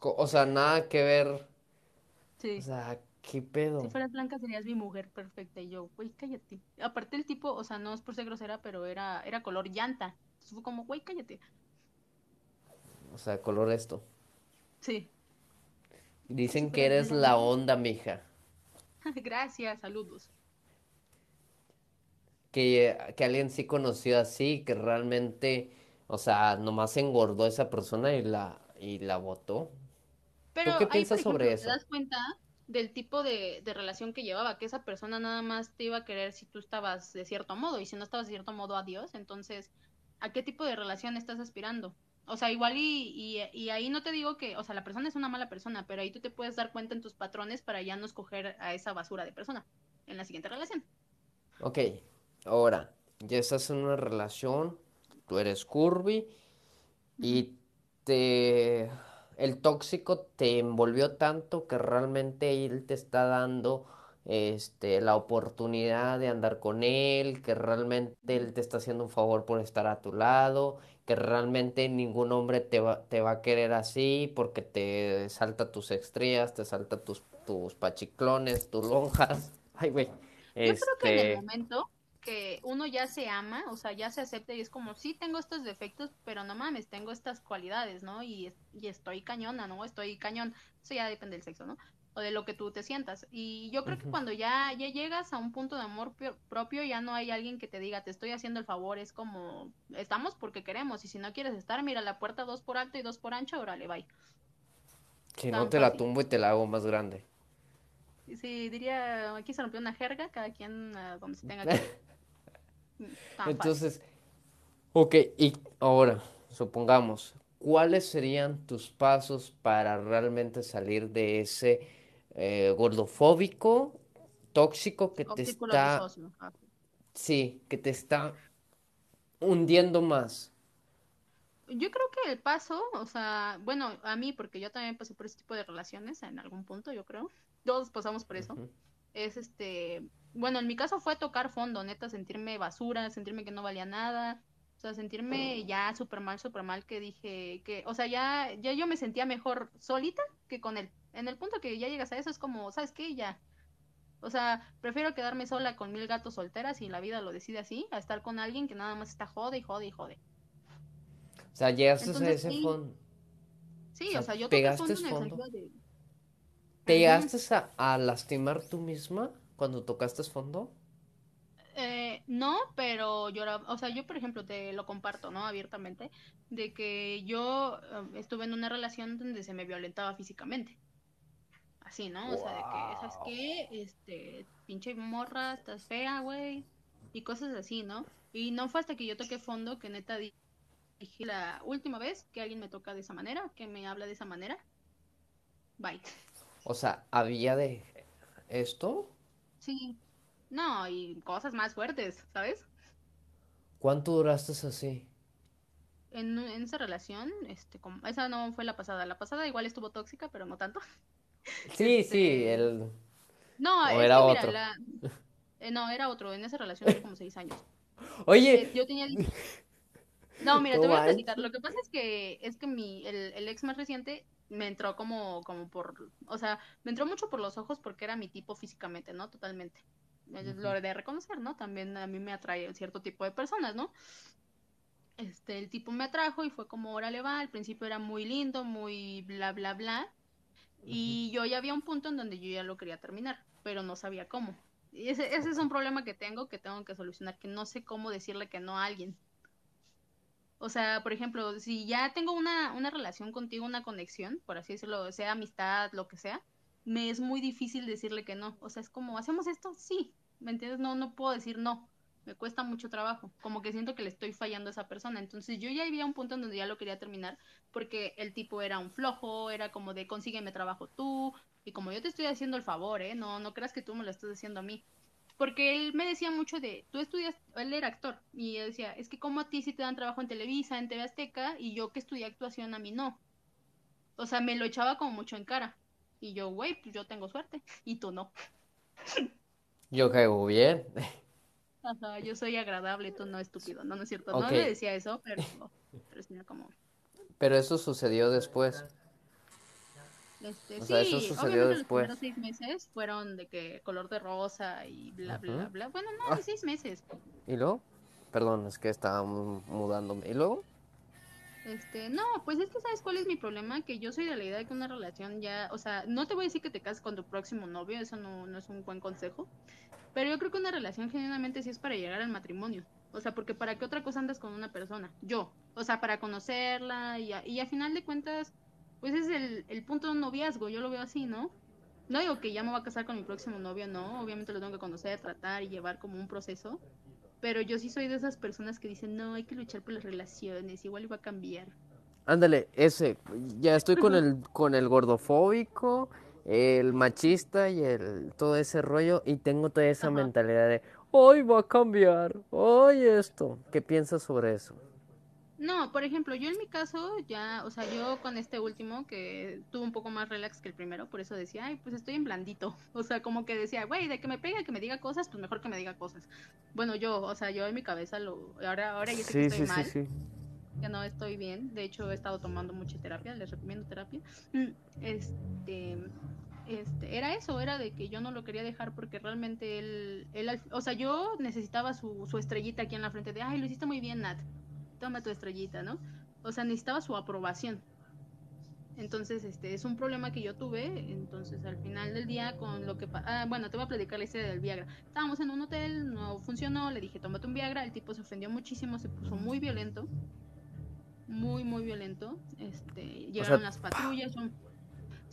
[SPEAKER 2] O sea, nada que ver, o
[SPEAKER 1] Sí.
[SPEAKER 2] sea, ¿qué
[SPEAKER 1] Si
[SPEAKER 2] pedo?
[SPEAKER 1] fueras blanca serías mi mujer perfecta. Y yo, güey, cállate. Aparte el tipo, o sea, no es por ser grosera, pero era, era color llanta. Entonces fue como, güey, cállate.
[SPEAKER 2] O sea, color esto.
[SPEAKER 1] Sí. Si
[SPEAKER 2] Dicen que eres la onda, mija.
[SPEAKER 1] Gracias, saludos.
[SPEAKER 2] Que, que alguien sí conoció así, que realmente, o sea, nomás engordó esa persona y la, y la botó.
[SPEAKER 1] Pero
[SPEAKER 2] ¿Tú qué
[SPEAKER 1] ahí, por
[SPEAKER 2] piensas sobre
[SPEAKER 1] ejemplo, te
[SPEAKER 2] eso?
[SPEAKER 1] das cuenta del tipo de, de relación que llevaba, que esa persona nada más te iba a querer si tú estabas de cierto modo, y si no estabas de cierto modo, adiós. Entonces, ¿a qué tipo de relación estás aspirando? O sea, igual y, y, y ahí no te digo que, o sea, la persona es una mala persona, pero ahí tú te puedes dar cuenta en tus patrones para ya no escoger a esa basura de persona en la siguiente relación.
[SPEAKER 2] Ok, ahora, ya estás en una relación, tú eres curvy y te el tóxico te envolvió tanto que realmente él te está dando este la oportunidad de andar con él, que realmente él te está haciendo un favor por estar a tu lado, que realmente ningún hombre te va, te va a querer así porque te salta tus estrías, te salta tus, tus pachiclones, tus lonjas. Ay, güey.
[SPEAKER 1] Yo creo que en el
[SPEAKER 2] Este,
[SPEAKER 1] momento que uno ya se ama, o sea, ya se acepta y es como, sí, tengo estos defectos, pero no mames, tengo estas cualidades, ¿no? Y, y estoy cañona, ¿no? Estoy cañón. Eso ya depende del sexo, ¿no? O de lo que tú te sientas. Y yo creo que cuando ya, ya llegas a un punto de amor pio- propio, ya no hay alguien que te diga, te estoy haciendo el favor, es como, estamos porque queremos, y si no quieres estar, mira la puerta dos por alto y dos por ancho, órale, bye.
[SPEAKER 2] Si no
[SPEAKER 1] Tan
[SPEAKER 2] te la tumbo y te la hago más grande.
[SPEAKER 1] Sí, diría, aquí se rompió una jerga, cada quien a donde se tenga que. Mm.
[SPEAKER 2] Entonces, ok, y ahora, supongamos, ¿cuáles serían tus pasos para realmente salir de ese eh, gordofóbico, tóxico que te está.
[SPEAKER 1] Ah.
[SPEAKER 2] sí, que te está hundiendo más?
[SPEAKER 1] Yo creo que el paso, o sea, bueno, a mí, porque yo también pasé por ese tipo de relaciones en algún punto, yo creo. Todos pasamos por eso. Es este, bueno, en mi caso fue tocar fondo, neta, sentirme basura, sentirme que no valía nada. O sea, sentirme ya súper mal, súper mal, que dije que, o sea, ya, ya yo me sentía mejor solita que con él. En el punto que ya llegas a eso es como, ¿sabes qué? Ya. O sea, prefiero quedarme sola con mil gatos solteras y la vida lo decide así, a estar con alguien que nada más está jode y jode y jode.
[SPEAKER 2] O sea, llegaste a ese
[SPEAKER 1] sí,
[SPEAKER 2] fondo,
[SPEAKER 1] sí, o
[SPEAKER 2] sea,
[SPEAKER 1] sea, yo toqué
[SPEAKER 2] pegaste
[SPEAKER 1] fondo en el de,
[SPEAKER 2] ¿Te llegaste a, a lastimar tú misma cuando tocaste fondo?
[SPEAKER 1] No, pero yo, o sea, yo por ejemplo te lo comparto, ¿no? Abiertamente, de que yo eh, estuve en una relación donde se me violentaba físicamente, así, ¿no? O sea, de que, ¿sabes qué? Este, pinche morra, estás fea, güey, y cosas así, ¿no? Y no fue hasta que yo toqué fondo que neta di- dije la última vez que alguien me toca de esa manera, que me habla de esa manera, bye.
[SPEAKER 2] O sea, había de esto.
[SPEAKER 1] Sí, no, y cosas más fuertes, ¿sabes?
[SPEAKER 2] ¿Cuánto duraste así?
[SPEAKER 1] En, en esa relación, este, como, esa no fue la pasada, la pasada igual estuvo tóxica, pero no tanto.
[SPEAKER 2] Sí, sí,
[SPEAKER 1] Este,
[SPEAKER 2] el...
[SPEAKER 1] no, es
[SPEAKER 2] era
[SPEAKER 1] que mira,
[SPEAKER 2] otro.
[SPEAKER 1] la, eh, no, era otro, en esa relación duré como seis años.
[SPEAKER 2] Oye,
[SPEAKER 1] Eh, yo tenía, no, mira, te voy a platicar,
[SPEAKER 2] manches.
[SPEAKER 1] lo que pasa es que, es que mi, el, el ex más reciente me entró como, como por, o sea, me entró mucho por los ojos porque era mi tipo físicamente, ¿no? Totalmente. Lo de reconocer, ¿no? También a mí me atrae cierto tipo de personas, ¿no? Este, el tipo me atrajo y fue como, órale va, al principio era muy lindo, muy bla, bla, bla. Y yo ya había un punto en donde yo ya lo quería terminar, pero no sabía cómo. Y ese, ese es un problema que tengo, que tengo que solucionar, que no sé cómo decirle que no a alguien. O sea, por ejemplo, si ya tengo una, una relación contigo, una conexión, por así decirlo, sea amistad, lo que sea, me es muy difícil decirle que no. O sea, es como, ¿hacemos esto? Sí. ¿Me entiendes? No, no puedo decir no. Me cuesta mucho trabajo. Como que siento que le estoy fallando a esa persona. Entonces yo ya había un punto en donde ya lo quería terminar porque el tipo era un flojo, era como de consígueme trabajo tú. Y como yo te estoy haciendo el favor, ¿eh? No, no creas que tú me lo estás haciendo a mí. Porque él me decía mucho de, tú estudias, él era actor, y él decía, es que como a ti sí te dan trabajo en Televisa, en TV Azteca, y yo que estudié actuación a mí no. O sea, me lo echaba como mucho en cara. Y yo, güey, pues yo tengo suerte, y tú no.
[SPEAKER 2] Yo caigo bien.
[SPEAKER 1] Ajá, yo soy agradable, tú no estúpido, no, no es cierto. No le decía eso, pero, pero como...
[SPEAKER 2] Pero eso sucedió después.
[SPEAKER 1] Este, sí, eso sucedió después. Los seis meses fueron de que color de rosa y bla, bla, bla. Bueno, no, ah. seis meses.
[SPEAKER 2] ¿Y luego? Perdón, es que estaba mudándome. ¿Y luego?
[SPEAKER 1] Este, no, pues es que sabes cuál es mi problema, que yo soy de la idea de que una relación ya, o sea, no te voy a decir que te cases con tu próximo novio, eso no, no es un buen consejo, pero yo creo que una relación genuinamente sí es para llegar al matrimonio, o sea, porque para qué otra cosa andas con una persona, yo, o sea, para conocerla y a, y a final de cuentas, pues es el, el punto de un noviazgo, yo lo veo así, ¿no? No digo que ya me voy a casar con mi próximo novio, no, obviamente lo tengo que conocer, tratar y llevar como un proceso, pero yo sí soy de esas personas que dicen, no, hay que luchar por las relaciones, igual iba a cambiar.
[SPEAKER 2] Ándale, ese, ya estoy con el, con el gordofóbico, el machista y el todo ese rollo y tengo toda esa mentalidad de, hoy va a cambiar, hoy esto. ¿Qué piensas sobre eso?
[SPEAKER 1] No, por ejemplo, yo en mi caso, ya, o sea, yo con este último, que tuvo un poco más relax que el primero, por eso decía, ay, pues estoy en blandito. O sea, como que decía, güey, de que me pegue, que me diga cosas, pues mejor que me diga cosas. Bueno, yo, o sea, yo en mi cabeza lo. Ahora, ahora ya sé que estoy mal. que no estoy bien. De hecho, he estado tomando mucha terapia, les recomiendo terapia. Este. Este, era eso, era de que yo no lo quería dejar porque realmente él, él o sea, yo necesitaba su, su estrellita aquí en la frente de, ay, lo hiciste muy bien, Nat toma tu estrellita, ¿no? O sea, necesitaba su aprobación. Entonces, este es un problema que yo tuve. Entonces, al final del día, con lo que. Ah, bueno, te voy a platicar la historia del Viagra. Estábamos en un hotel, no funcionó. Le dije, tómate un Viagra. El tipo se ofendió muchísimo, se puso muy violento. Muy, muy violento. Este, llegaron las patrullas.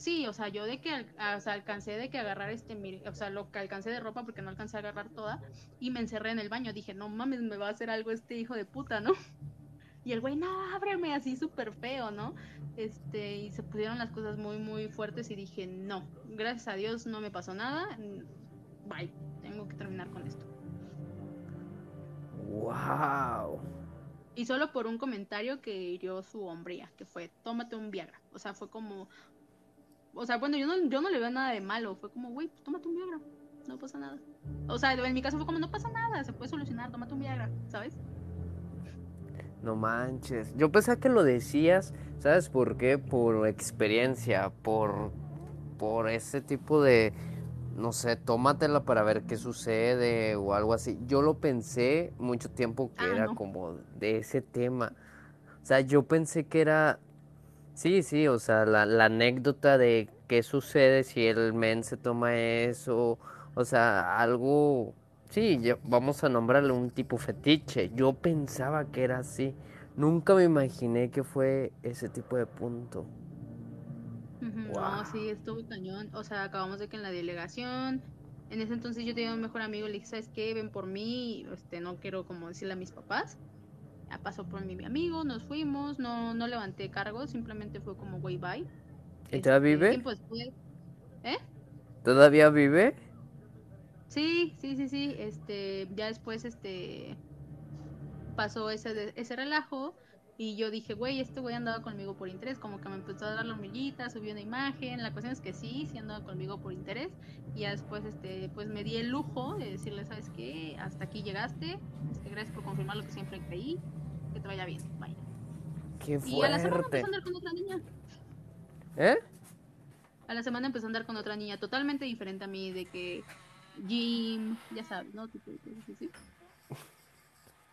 [SPEAKER 1] Sí, o sea, yo de que o sea, alcancé de que agarrar este, o sea, lo que alcancé de ropa porque no alcancé a agarrar toda y me encerré en el baño. Dije, no mames, me va a hacer algo este hijo de puta, ¿no? Y el güey, no, ábreme así súper feo, ¿no? Este, y se pusieron las cosas muy, muy fuertes y dije, no, gracias a Dios no me pasó nada. Bye, tengo que terminar con esto.
[SPEAKER 2] ¡Wow!
[SPEAKER 1] Y solo por un comentario que hirió su hombría, que fue, tómate un Viagra. O sea, fue como, o sea, bueno, yo no, yo no le veo nada de malo. Fue como, güey, pues tómate un Viagra. No pasa nada. O sea, en mi caso fue como, no pasa nada, se puede solucionar, tómate un Viagra, ¿sabes?
[SPEAKER 2] No manches. Yo pensaba que lo decías, ¿sabes por qué? Por experiencia, por, por ese tipo de, no sé, tómatela para ver qué sucede o algo así. Yo lo pensé mucho tiempo que ah, era como de ese tema. O sea, yo pensé que era, sí, sí, o sea, la, la anécdota de qué sucede si el men se toma eso, o sea, algo Sí, vamos a nombrarle un tipo fetiche. Yo pensaba que era así. Nunca me imaginé que fue ese tipo de punto.
[SPEAKER 1] No, sí, estuvo cañón. O sea, acabamos de que en la delegación, en ese entonces yo tenía un mejor amigo, le dije, ¿sabes qué? Ven por mí, este, no quiero como decirle a mis papás. Ya pasó por mi amigo, nos fuimos, no, no levanté cargo, simplemente fue como, güey, bye.
[SPEAKER 2] ¿Y todavía este,
[SPEAKER 1] vive? ¿Eh?
[SPEAKER 2] ¿Todavía vive?
[SPEAKER 1] Sí, sí, sí, sí. Este, ya después, este, pasó ese, ese relajo y yo dije, güey, este güey andaba conmigo por interés, como que me empezó a dar la hormiguita, subió una imagen, la cuestión es que sí, sí andaba conmigo por interés y ya después, este, pues me di el lujo de decirle, ¿sabes qué? Hasta aquí llegaste, este, gracias por confirmar lo que siempre creí, que te vaya bien, vaya.
[SPEAKER 2] Qué fuerte. Y a la semana empezó a
[SPEAKER 1] andar con otra niña.
[SPEAKER 2] ¿Eh?
[SPEAKER 1] A la semana empezó a andar con otra niña totalmente diferente a mí, de que gym, ya sabes, ¿no? Tipo de cosas así.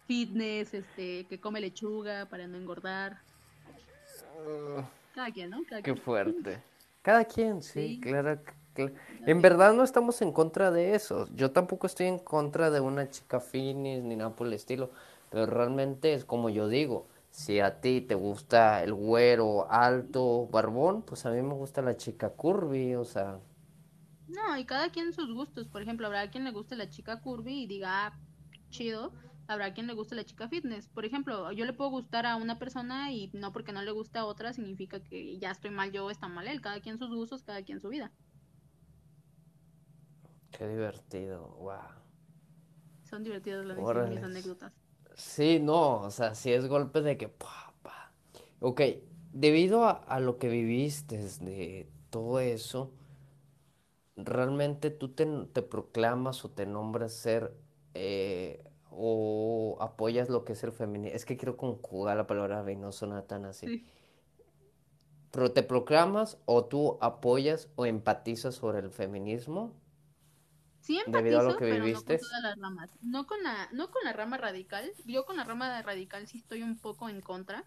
[SPEAKER 1] Fitness, este, que come lechuga para no engordar. Cada quien, ¿no? Cada
[SPEAKER 2] Qué
[SPEAKER 1] quien.
[SPEAKER 2] fuerte. Cada quien, sí,
[SPEAKER 1] Sí.
[SPEAKER 2] claro. cl- En verdad no estamos en contra de eso. Yo tampoco estoy en contra de una chica finis ni nada por el estilo. Pero realmente es como yo digo. Si a ti te gusta el güero alto, barbón, pues a mí me gusta la chica curvy, o sea,
[SPEAKER 1] No, y cada quien sus gustos. Por ejemplo, habrá quien le guste la chica curvy y diga, ah, chido. Habrá quien le guste la chica fitness. Por ejemplo, yo le puedo gustar a una persona y no porque no le gusta a otra significa que ya estoy mal yo está mal él. Cada quien sus gustos, cada quien su vida.
[SPEAKER 2] qué divertido, wow.
[SPEAKER 1] Son divertidas las mis anécdotas.
[SPEAKER 2] Sí, no, o sea, sí es golpe de que, pa, pa. Ok, debido a, a lo que viviste de todo eso, ¿realmente tú te, te proclamas o te nombras ser eh, o apoyas lo que es el feminismo? Es que quiero conjugar la palabra y no suena tan así.
[SPEAKER 1] Sí.
[SPEAKER 2] ¿Pero te proclamas o tú apoyas o empatizas sobre el feminismo
[SPEAKER 1] Sí
[SPEAKER 2] debido a lo
[SPEAKER 1] empatizo,
[SPEAKER 2] que
[SPEAKER 1] pero no con
[SPEAKER 2] viviste?
[SPEAKER 1] todas las ramas. No con la, no con la rama radical. Yo con la rama radical sí estoy un poco en contra.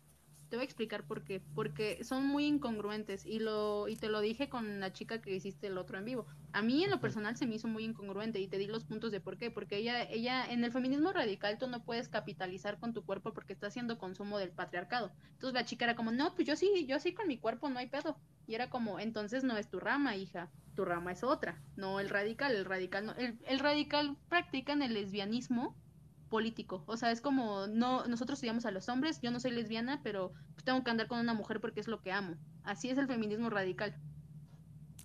[SPEAKER 1] Te voy a explicar por qué. Porque son muy incongruentes. Y lo, y te lo dije con la chica que hiciste el otro en vivo. A mí en lo personal se me hizo muy incongruente y te di los puntos de por qué. Porque ella, ella, en el feminismo radical tú no puedes capitalizar con tu cuerpo porque está haciendo consumo del patriarcado. Entonces la chica era como, no, pues yo sí, yo sí con mi cuerpo no hay pedo. Y era como, entonces no es tu rama, hija, tu rama es otra, no el radical, el radical no, el, el radical practican el lesbianismo político, o sea, es como, no, nosotros estudiamos a los hombres, yo no soy lesbiana, pero pues, tengo que andar con una mujer porque es lo que amo, así es el feminismo radical,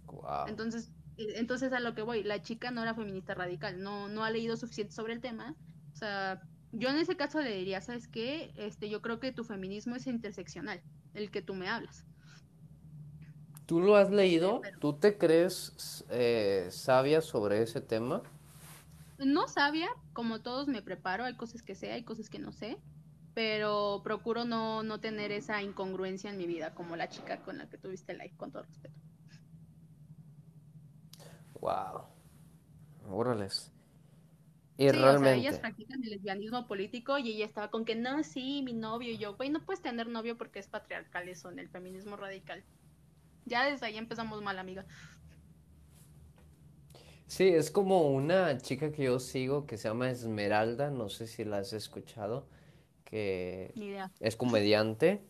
[SPEAKER 2] Wow.
[SPEAKER 1] entonces, eh, entonces a lo que voy, la chica no era feminista radical, no, no ha leído suficiente sobre el tema, o sea, yo en ese caso le diría, ¿sabes qué? Este, yo creo que tu feminismo es interseccional, el que tú me hablas.
[SPEAKER 2] ¿Tú lo has leído?
[SPEAKER 1] pero-
[SPEAKER 2] ¿Tú te crees eh, sabia sobre ese tema?
[SPEAKER 1] No sabia, como todos me preparo, hay cosas que sé, hay cosas que no sé, pero procuro no, no tener esa incongruencia en mi vida, como la chica con la que tuviste live, con todo respeto.
[SPEAKER 2] Wow. Órales. Y
[SPEAKER 1] Sí, o sea,
[SPEAKER 2] realmente,
[SPEAKER 1] ellas practican el lesbianismo político y ella estaba con que no, sí, mi novio y yo, güey, no puedes tener novio porque es patriarcal eso en el feminismo radical. Ya desde ahí empezamos mal, amiga.
[SPEAKER 2] Sí, es como una chica que yo sigo que se llama Esmeralda, no sé si la has escuchado, que
[SPEAKER 1] Ni idea.
[SPEAKER 2] es comediante,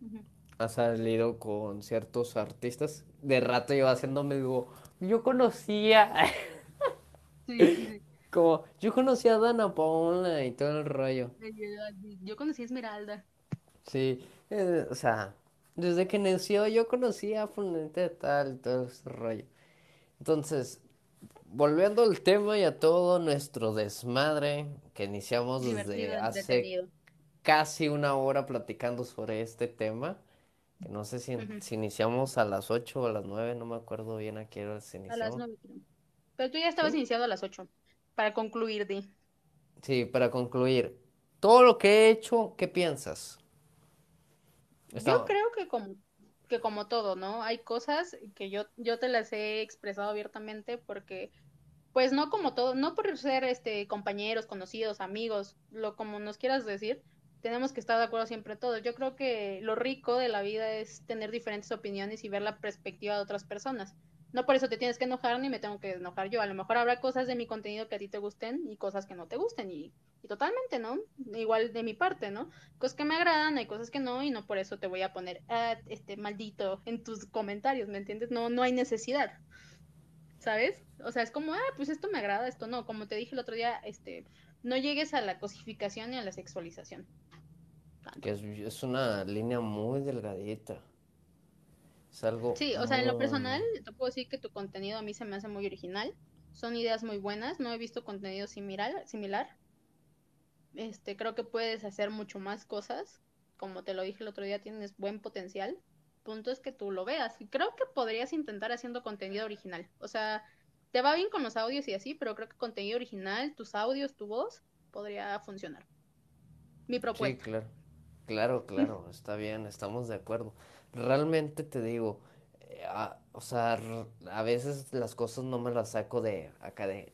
[SPEAKER 1] Ujú.
[SPEAKER 2] ha salido con ciertos artistas. De rato yo haciéndome digo, yo conocía,
[SPEAKER 1] Sí, sí, sí.
[SPEAKER 2] como, yo conocía a Dana Paola y todo el rollo.
[SPEAKER 1] Yo conocí a Esmeralda.
[SPEAKER 2] Sí, eh, o sea, desde que nació yo conocía a Fulanita de tal y todo ese rollo. Entonces, volviendo al tema y a todo nuestro desmadre que iniciamos desde hace casi una hora platicando sobre este tema, que no sé si, iniciamos a las 8 o a las 9, no me acuerdo bien a qué hora se
[SPEAKER 1] A las
[SPEAKER 2] inició.
[SPEAKER 1] nueve, creo. Pero tú ya estabas
[SPEAKER 2] ¿Sí?
[SPEAKER 1] iniciado a las ocho. Para concluir, Di.
[SPEAKER 2] Sí, para concluir, todo lo que he hecho, ¿qué piensas?
[SPEAKER 1] Yo creo que como, que como todo, ¿no? Hay cosas que yo, yo te las he expresado abiertamente porque, pues no como todo, no por ser este compañeros, conocidos, amigos, lo como nos quieras decir, tenemos que estar de acuerdo siempre todos. Yo creo que lo rico de la vida es tener diferentes opiniones y ver la perspectiva de otras personas. No por eso te tienes que enojar ni me tengo que enojar yo. A lo mejor habrá cosas de mi contenido que a ti te gusten y cosas que no te gusten y, y totalmente, ¿no? Igual de mi parte, ¿no? Cosas que me agradan, hay cosas que no y no por eso te voy a poner, ah, este maldito en tus comentarios, ¿me entiendes? No, no hay necesidad. ¿Sabes? O sea, es como, ah, pues esto me agrada, esto no. Como te dije el otro día, este, no llegues a la cosificación ni a la sexualización.
[SPEAKER 2] Que es una línea muy delgadita. Es algo
[SPEAKER 1] Sí, o sea, en lo personal, te puedo decir que tu contenido a mí se me hace muy original. Son ideas muy buenas. No he visto contenido similar, similar. Este, creo que puedes hacer mucho más cosas. Como te lo dije el otro día, tienes buen potencial. Punto es que tú lo veas. Y creo que podrías intentar haciendo contenido original. O sea, te va bien con los audios y así, pero creo que contenido original, tus audios, tu voz, podría funcionar. Mi
[SPEAKER 2] Sí,
[SPEAKER 1] propuesta.
[SPEAKER 2] claro. Claro, claro, está bien, estamos de acuerdo. Realmente te digo, eh, a- o sea, a veces las cosas no me las saco de acá de...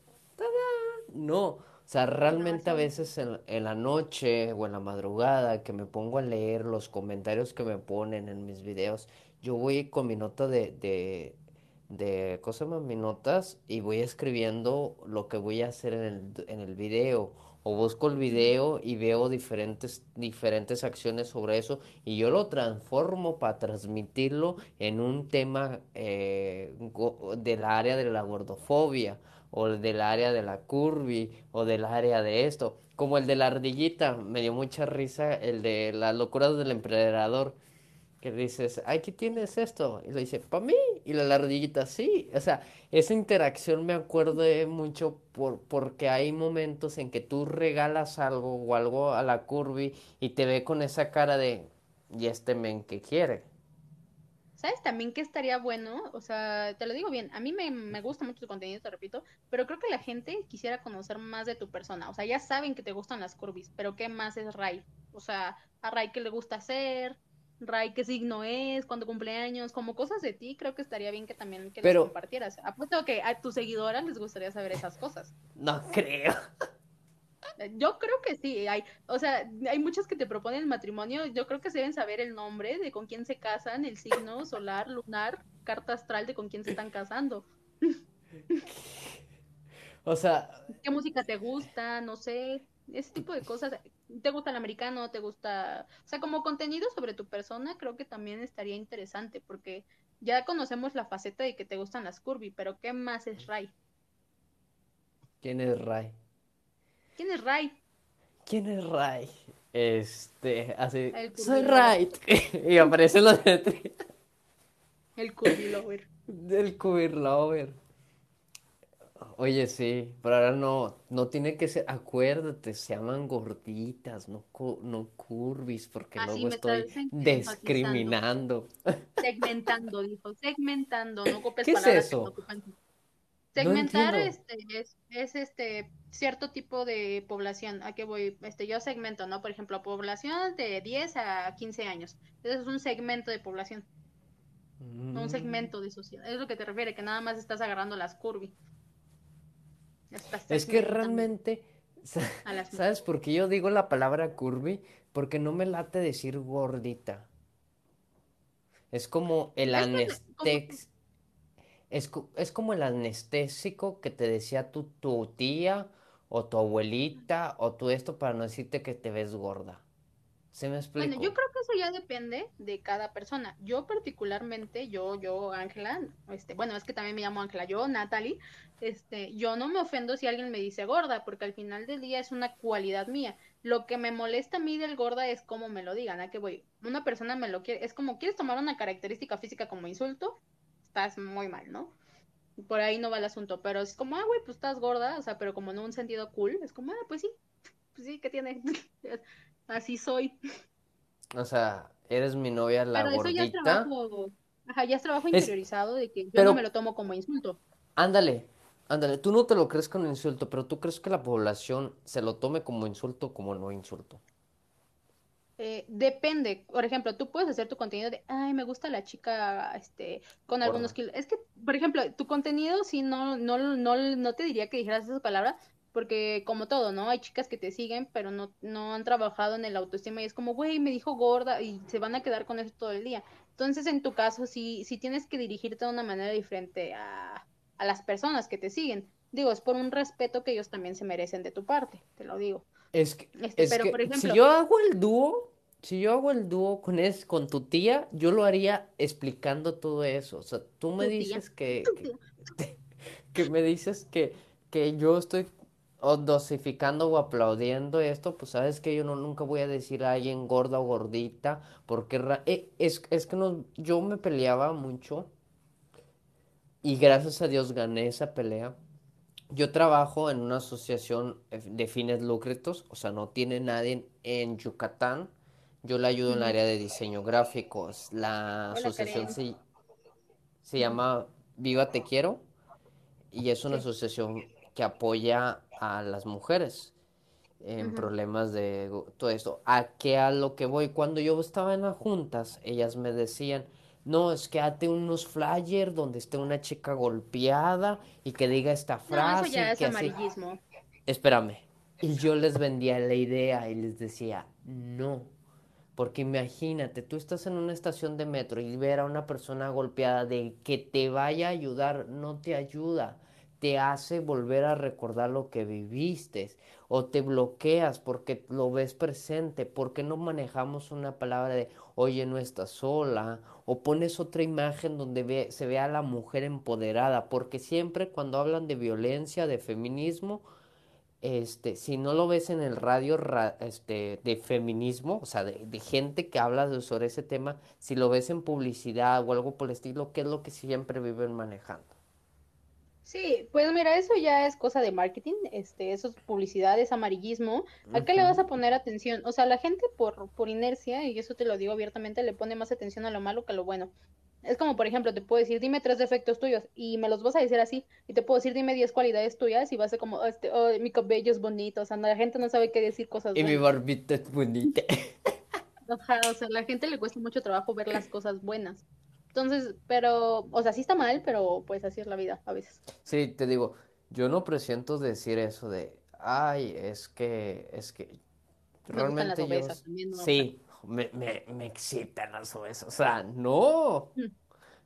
[SPEAKER 2] No, o sea, realmente a veces en, en la noche o en la madrugada que me pongo a leer los comentarios que me ponen en mis videos, yo voy con mi nota de, de, de, ¿cómo se llama? Mi notas y voy escribiendo lo que voy a hacer en el, en el video. O busco el video y veo diferentes, diferentes acciones sobre eso y yo lo transformo para transmitirlo en un tema eh, del área de la gordofobia o del área de la curvy, o del área de esto, como el de la ardillita, me dio mucha risa el de las locuras del emperador, que dices, ay, ¿qué tienes esto? Y le dice, para mí, y la ardillita, sí, o sea, esa interacción me acuerdo mucho por, porque hay momentos en que tú regalas algo o algo a la curvy y te ve con esa cara de, ¿y este men qué quiere?
[SPEAKER 1] ¿Sabes también que estaría bueno? O sea, te lo digo bien, a mí me, me gusta mucho tu contenido, te repito, pero creo que la gente quisiera conocer más de tu persona. O sea, ya saben que te gustan las curvis, pero ¿qué más es Ray? O sea, a Ray qué le gusta hacer, Ray qué signo es, cuándo cumpleaños, como cosas de ti, creo que estaría bien que también que las compartieras. Apuesto que a tus seguidoras les gustaría saber esas cosas.
[SPEAKER 2] no creo.
[SPEAKER 1] Eh, Yo creo que sí, hay, o sea, hay muchas que te proponen matrimonio, yo creo que se deben saber el nombre de con quién se casan, el signo solar, lunar, carta astral de con quién se están casando,
[SPEAKER 2] O sea,
[SPEAKER 1] qué música te gusta, no sé, ese tipo de cosas. ¿Te gusta el americano? ¿Te gusta? O sea, como contenido sobre tu persona, creo que también estaría interesante, porque ya conocemos la faceta de que te gustan las curvy, pero ¿qué más es Ray?
[SPEAKER 2] ¿quién es Ray?
[SPEAKER 1] ¿Quién es Ray?
[SPEAKER 2] ¿Quién es Ray? Este, así,
[SPEAKER 1] El
[SPEAKER 2] soy
[SPEAKER 1] curvy
[SPEAKER 2] Ray. y aparecen los de
[SPEAKER 1] el curvy lover.
[SPEAKER 2] del queer lover. Oye, sí, pero ahora no, no tiene que ser, acuérdate, se llaman gorditas, no, cu- no curvis, porque
[SPEAKER 1] Así
[SPEAKER 2] luego
[SPEAKER 1] me
[SPEAKER 2] estoy
[SPEAKER 1] estás en- enfatizando.
[SPEAKER 2] discriminando.
[SPEAKER 1] Segmentando, dijo, segmentando, no ocupes
[SPEAKER 2] ¿Qué es
[SPEAKER 1] palabras que no
[SPEAKER 2] eso?
[SPEAKER 1] ocupan.
[SPEAKER 2] No
[SPEAKER 1] Segmentar
[SPEAKER 2] entiendo.
[SPEAKER 1] este es, es este cierto tipo de población. ¿A qué voy? Este, yo segmento, ¿no? Por ejemplo, población de 10 a 15 años. Eso es un segmento de población, no un
[SPEAKER 2] Mm,
[SPEAKER 1] segmento de sociedad. Es lo que te refiere, que nada más estás agarrando las curvy,
[SPEAKER 2] Es que realmente, ¿sabes por qué yo digo la palabra curvy? Porque no me late decir gordita. Es como el anestex, Es, es como el anestésico que te decía tu, tu tía o tu abuelita o tú esto para no decirte que te ves gorda. ¿Se me
[SPEAKER 1] Bueno, yo creo eso ya depende de cada persona. Yo particularmente, yo, yo, Ángela, este, bueno, es que también me llamo Ángela, yo, Natalie, este, yo no me ofendo si alguien me dice gorda, porque al final del día es una cualidad mía. Lo que me molesta a mí del gorda es cómo me lo digan, ¿a qué voy? Una persona me lo quiere, es como, ¿quieres tomar una característica física como insulto? Estás muy mal, ¿no? Por ahí no va el asunto, pero es como, ah, güey, pues estás gorda, o sea, pero como en un sentido cool, es como, ah, pues sí, pues sí, ¿qué tiene? Así soy.
[SPEAKER 2] O sea, eres mi novia la
[SPEAKER 1] Pero eso ya es
[SPEAKER 2] gordita.
[SPEAKER 1] trabajo, ajá, ya es trabajo
[SPEAKER 2] Es,
[SPEAKER 1] interiorizado de que yo no me lo tomo como insulto.
[SPEAKER 2] ándale, ándale, tú no te lo crees con insulto, pero tú crees que la población se lo tome como insulto o como no insulto.
[SPEAKER 1] Eh, depende, por ejemplo, tú puedes hacer tu contenido de, ay, me gusta la chica, este, con algunos kilos. Es que, por ejemplo, tu contenido sí no, no, no, no te diría que dijeras esa palabra, porque como todo, ¿no? Hay chicas que te siguen, pero no, no han trabajado en el autoestima y es como, güey, me dijo gorda y se van a quedar con eso todo el día. Entonces, en tu caso, sí, sí tienes que dirigirte de una manera diferente a, a las personas que te siguen. Digo, es por un respeto que ellos también se merecen de tu parte, te lo digo.
[SPEAKER 2] Es que,
[SPEAKER 1] Este,
[SPEAKER 2] es
[SPEAKER 1] pero
[SPEAKER 2] que
[SPEAKER 1] por
[SPEAKER 2] si
[SPEAKER 1] ejemplo,
[SPEAKER 2] yo hago el dúo, si yo hago el dúo con es, con tu tía, yo lo haría explicando todo eso. O sea, tú me
[SPEAKER 1] tía,
[SPEAKER 2] dices que, que, que me dices que, que yo estoy o dosificando o aplaudiendo esto, pues sabes que yo no nunca voy a decir a alguien gorda o gordita, porque eh, es, es que no, yo me peleaba mucho y gracias a Dios gané esa pelea yo trabajo en una asociación eh, de fines lucrativos, o sea, no tiene nadie en Yucatán. Yo le ayudo en el área de diseño gráfico. La
[SPEAKER 1] Hola,
[SPEAKER 2] asociación se, se llama Viva Te Quiero y es una asociación que apoya a las mujeres. en problemas de todo esto. ¿A qué a lo que voy? Cuando yo estaba en las juntas, ellas me decían, no, es que hate unos flyers donde esté una chica golpeada y que diga esta frase.
[SPEAKER 1] No, eso ya es
[SPEAKER 2] que
[SPEAKER 1] amarillismo.
[SPEAKER 2] Espérame. Y yo les vendía la idea y les decía, no. Porque imagínate, tú estás en una estación de metro y ver a una persona golpeada de que te vaya a ayudar, no te ayuda te hace volver a recordar lo que viviste o te bloqueas porque lo ves presente, porque no manejamos una palabra de oye no estás sola o pones otra imagen donde se vea a la mujer empoderada, porque siempre cuando hablan de violencia, de feminismo, este, si no lo ves en el radio este, de feminismo, o sea, de, gente que habla sobre ese tema, si lo ves en publicidad o algo por el estilo, ¿qué es lo que siempre viven manejando?
[SPEAKER 1] Sí, pues mira, eso ya es cosa de marketing, este, eso es publicidad, es amarillismo. ¿A qué le vas a poner atención? O sea, la gente por, por inercia, y eso te lo digo abiertamente, le pone más atención a lo malo que a lo bueno. Es como, por ejemplo, te puedo decir, dime tres defectos tuyos, y me los vas a decir así, y te puedo decir, dime diez cualidades tuyas, y va a ser como, este, oh, mi cabello es bonito, o sea, la gente no sabe qué decir cosas
[SPEAKER 2] Y mi barbita es bonita.
[SPEAKER 1] O sea, a la gente le cuesta mucho trabajo ver las cosas buenas. Entonces, pero, o sea, sí está mal, pero pues así es la vida a veces.
[SPEAKER 2] Sí, te digo, yo no presiento decir eso de, ay, es que, es que, realmente yo, sí, me, me, me, excitan las obesas, o sea, no, mm.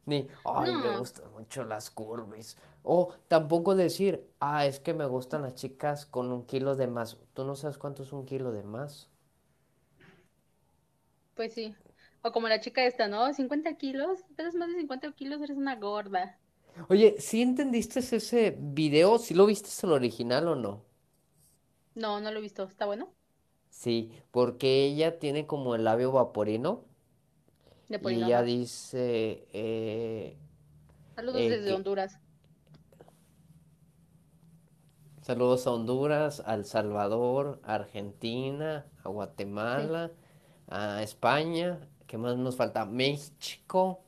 [SPEAKER 2] ni, ay, me gustan mucho las curvis, o tampoco decir, ah, es que me gustan las chicas con un kilo de más, tú no sabes cuánto es un kilo de más.
[SPEAKER 1] Pues sí. O como la chica esta, ¿no? 50 kilos, pesas más de 50 kilos, eres una gorda.
[SPEAKER 2] Oye, ¿sí entendiste ese video? ¿Sí lo viste el original o no?
[SPEAKER 1] No, no lo he visto. ¿Está bueno?
[SPEAKER 2] Sí, porque ella tiene como el labio vaporino. De y ella dice... Eh,
[SPEAKER 1] Saludos eh, desde Honduras.
[SPEAKER 2] Saludos a Honduras, a El Salvador, a Argentina, a Guatemala, a España ¿Qué más nos falta? México.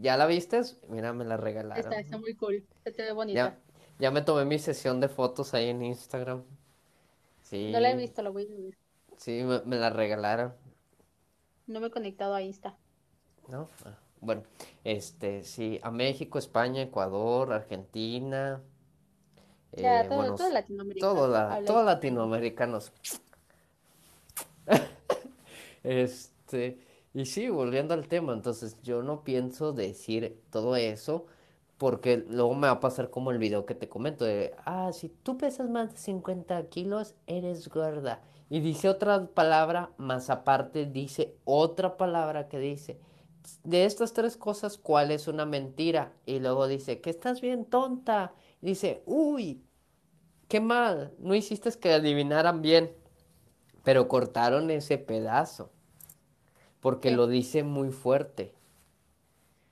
[SPEAKER 2] ¿Ya la viste? Mira, me la regalaron.
[SPEAKER 1] Está, está muy cool. Se te ve bonita.
[SPEAKER 2] Ya, me tomé mi sesión de fotos ahí en Instagram.
[SPEAKER 1] Sí. No la he visto, la voy a ver.
[SPEAKER 2] Sí, me, la regalaron.
[SPEAKER 1] No me he conectado a Insta.
[SPEAKER 2] ¿No? Ah, bueno, este, sí, a México, España, Ecuador, Argentina.
[SPEAKER 1] Ya, eh, todo, todo Latinoamérica.
[SPEAKER 2] Todo la, todos latinoamericanos. este. Y sí, volviendo al tema, entonces yo no pienso decir todo eso porque luego me va a pasar como el video que te comento de, ah, si tú pesas más de 50 kilos, eres gorda. Y dice otra palabra, más aparte dice otra palabra que dice, de estas tres cosas, ¿cuál es una mentira? Y luego dice, que estás bien tonta. Dice, uy, qué mal, no hiciste que adivinaran bien, pero cortaron ese pedazo porque lo dice muy fuerte.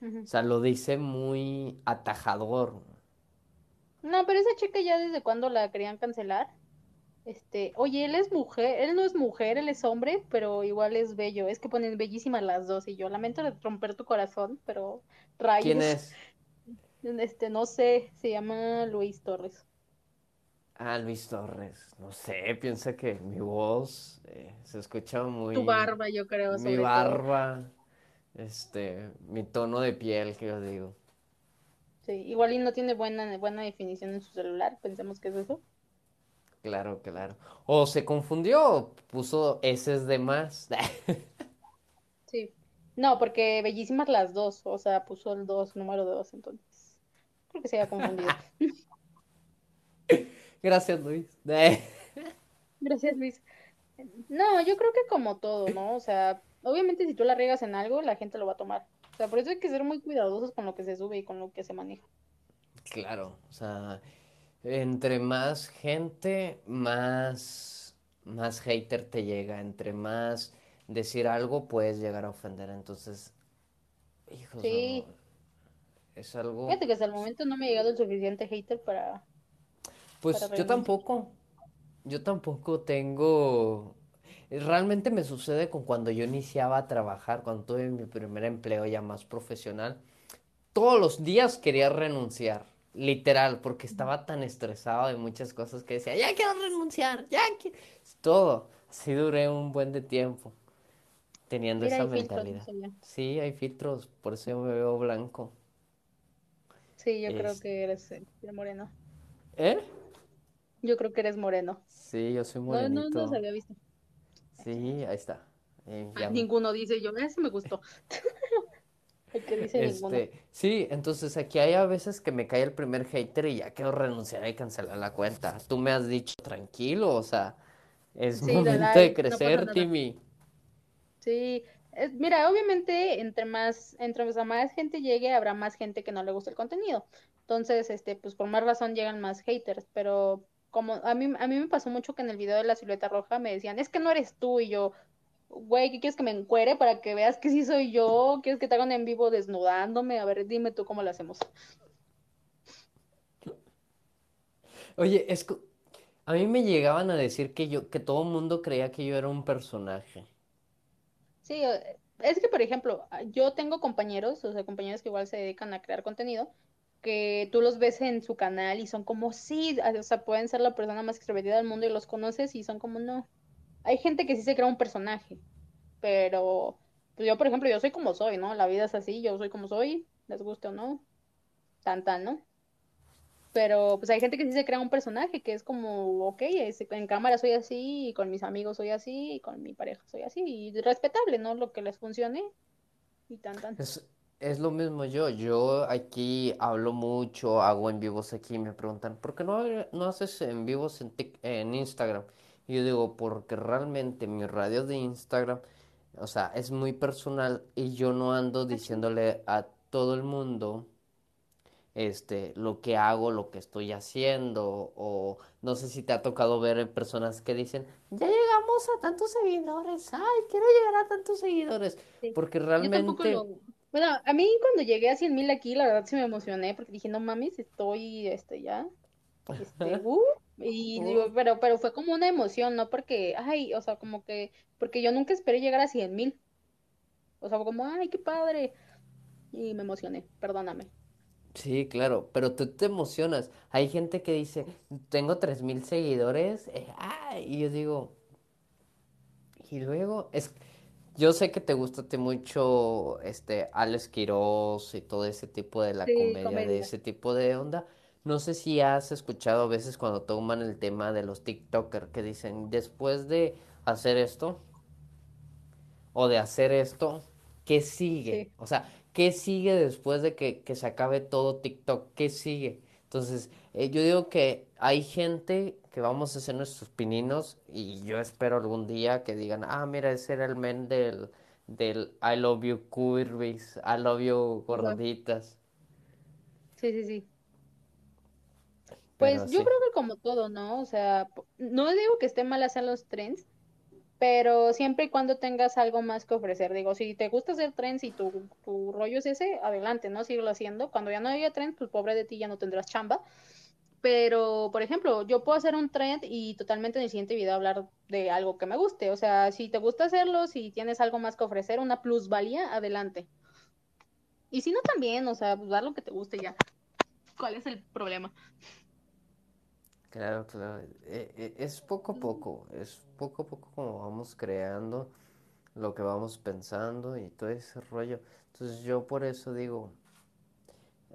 [SPEAKER 2] O sea, lo dice muy atajador.
[SPEAKER 1] No, pero esa chica ya desde cuando la querían cancelar. Este, oye, él es mujer, él no es mujer, él es hombre, pero igual es bello. Es que ponen bellísimas las dos y yo lamento romper tu corazón, pero rayos.
[SPEAKER 2] ¿Quién es?
[SPEAKER 1] Este, no sé, se llama Luis Torres.
[SPEAKER 2] Ah, Luis Torres, no sé, piensa que mi voz eh, se escucha muy...
[SPEAKER 1] Tu barba, yo creo.
[SPEAKER 2] Mi barba, este, mi tono de piel, que yo digo.
[SPEAKER 1] Sí, igual y no tiene buena, buena definición en su celular, pensemos que es eso.
[SPEAKER 2] Claro, claro. O se confundió, puso S de más.
[SPEAKER 1] sí. No, porque bellísimas las dos, o sea, puso el 2, número 2, entonces. Creo que se había confundido.
[SPEAKER 2] Gracias, Luis.
[SPEAKER 1] Gracias, Luis. No, yo creo que como todo, ¿no? O sea, obviamente si tú la riegas en algo, la gente lo va a tomar. O sea, por eso hay que ser muy cuidadosos con lo que se sube y con lo que se maneja.
[SPEAKER 2] Claro, o sea, entre más gente, más, más hater te llega. Entre más decir algo, puedes llegar a ofender. Entonces, hijos, sí. es algo...
[SPEAKER 1] Fíjate que hasta el momento no me ha llegado el suficiente hater para
[SPEAKER 2] pues yo tampoco, yo tampoco tengo, realmente me sucede con cuando yo iniciaba a trabajar, cuando tuve mi primer empleo ya más profesional, todos los días quería renunciar, literal, porque estaba tan estresado de muchas cosas que decía, ya quiero renunciar, ya quiero... Todo. Así duré un buen de tiempo teniendo
[SPEAKER 1] Mira,
[SPEAKER 2] esa
[SPEAKER 1] filtros,
[SPEAKER 2] mentalidad. Sí, hay filtros, por eso yo me veo blanco.
[SPEAKER 1] Sí, yo creo que eres eh, moreno.
[SPEAKER 2] ¿Eh?
[SPEAKER 1] Yo creo que eres moreno.
[SPEAKER 2] Sí, yo soy
[SPEAKER 1] No, no, no se había visto.
[SPEAKER 2] Sí, ahí está. Eh,
[SPEAKER 1] Ah,
[SPEAKER 2] ya
[SPEAKER 1] ninguno dice yo, ese me gustó. El que dice ninguno.
[SPEAKER 2] Este, sí, entonces aquí hay a veces que me cae el primer hater y ya quiero renunciar y cancelar la cuenta. Tú me has dicho tranquilo, o sea, es
[SPEAKER 1] Sí,
[SPEAKER 2] momento de
[SPEAKER 1] no
[SPEAKER 2] crecer. Timmy.
[SPEAKER 1] Sí, es- mira, obviamente entre más, entre más gente llegue, habrá más gente que no le guste el contenido. Entonces, este, pues por más razón llegan más haters, pero como a mí, a mí me pasó mucho que en el video de la silueta roja me decían, es que no eres tú, y yo, güey, ¿qué quieres que me encuere para que veas que sí soy yo? ¿Quieres que te hagan en vivo desnudándome? A ver, dime tú cómo lo hacemos.
[SPEAKER 2] Oye, es que a mí me llegaban a decir que yo, que todo el mundo creía que yo era un personaje.
[SPEAKER 1] Sí, eh, es que, por ejemplo, yo tengo compañeros, o sea, compañeros que igual se dedican a crear contenido, que tú los ves en su canal y son como, sí, o sea, pueden ser la persona más extrovertida del mundo y los conoces y son como, no. Hay gente que sí se crea un personaje, pero pues yo, por ejemplo, yo soy como soy, ¿no? La vida es así, yo soy como soy, les guste o no, tan tan, ¿no? Pero pues hay gente que sí se crea un personaje que es como, ok, en cámara soy así, con mis amigos soy así, con mi pareja soy así, y respetable, ¿no? Lo que les funcione, y tan tan.
[SPEAKER 2] Es lo mismo yo. Yo aquí hablo mucho, hago en vivos aquí me preguntan, ¿por qué no, no haces en vivos en, Tik- en Instagram? Y yo digo, porque realmente mi radio de Instagram, o sea, es muy personal y yo no ando diciéndole a todo el mundo este, lo que hago, lo que estoy haciendo, o no sé si te ha tocado ver en personas que dicen, ya llegamos a tantos seguidores, ay, quiero llegar a tantos seguidores,
[SPEAKER 1] Sí.
[SPEAKER 2] porque
[SPEAKER 1] Yo tampoco
[SPEAKER 2] realmente...
[SPEAKER 1] lo... Bueno, a mí cuando llegué a 100 mil aquí, la verdad sí me emocioné, porque dije, no mames, estoy, este, ya, este, uh, y digo,
[SPEAKER 2] Uh,
[SPEAKER 1] pero, pero fue como una emoción, ¿no? Porque, ay, o sea, como que, porque yo nunca esperé llegar a 100 mil, o sea, fue como, ay, qué padre, y me emocioné, perdóname.
[SPEAKER 2] Sí, claro, pero tú te emocionas. Hay gente que dice, tengo 3000 seguidores, eh, ah, y yo digo, y luego, es, yo sé que te gusta mucho este Alex Quiroz y todo ese tipo de la
[SPEAKER 1] Sí,
[SPEAKER 2] comedia, de
[SPEAKER 1] comedia.
[SPEAKER 2] ese tipo de onda. No sé si has escuchado a veces cuando toman el tema de los TikTokers que dicen, después de hacer esto, o de hacer esto, ¿qué sigue?
[SPEAKER 1] Sí,
[SPEAKER 2] O sea, ¿qué sigue después de que, que se acabe todo TikTok? ¿Qué sigue? Entonces, eh, yo digo que hay gente que vamos a hacer nuestros pininos y yo espero algún día que digan, ah, mira, ese era el men del, del I love you curvis, I love you gorditas,
[SPEAKER 1] sí, sí, sí.
[SPEAKER 2] pero
[SPEAKER 1] Pues yo
[SPEAKER 2] así.
[SPEAKER 1] creo que como todo, ¿no? O sea, no digo que esté mal hacer los trends, pero siempre y cuando tengas algo más que ofrecer. Digo, si te gusta hacer trends y tu, tu rollo es ese, adelante, ¿no? Síguelo haciendo. Cuando ya no haya trends, pues pobre de ti, ya no tendrás chamba. Pero, por ejemplo, yo puedo hacer un trend y totalmente en el siguiente video hablar de algo que me guste. O sea, si te gusta hacerlo, si tienes algo más que ofrecer, una plusvalía, adelante. Y si no, también, o sea, pues dar lo que te guste ya. ¿Cuál es el problema?
[SPEAKER 2] Claro, claro. E- e- Es poco a poco, es poco a poco como vamos creando lo que vamos pensando y todo ese rollo. Entonces yo por eso digo,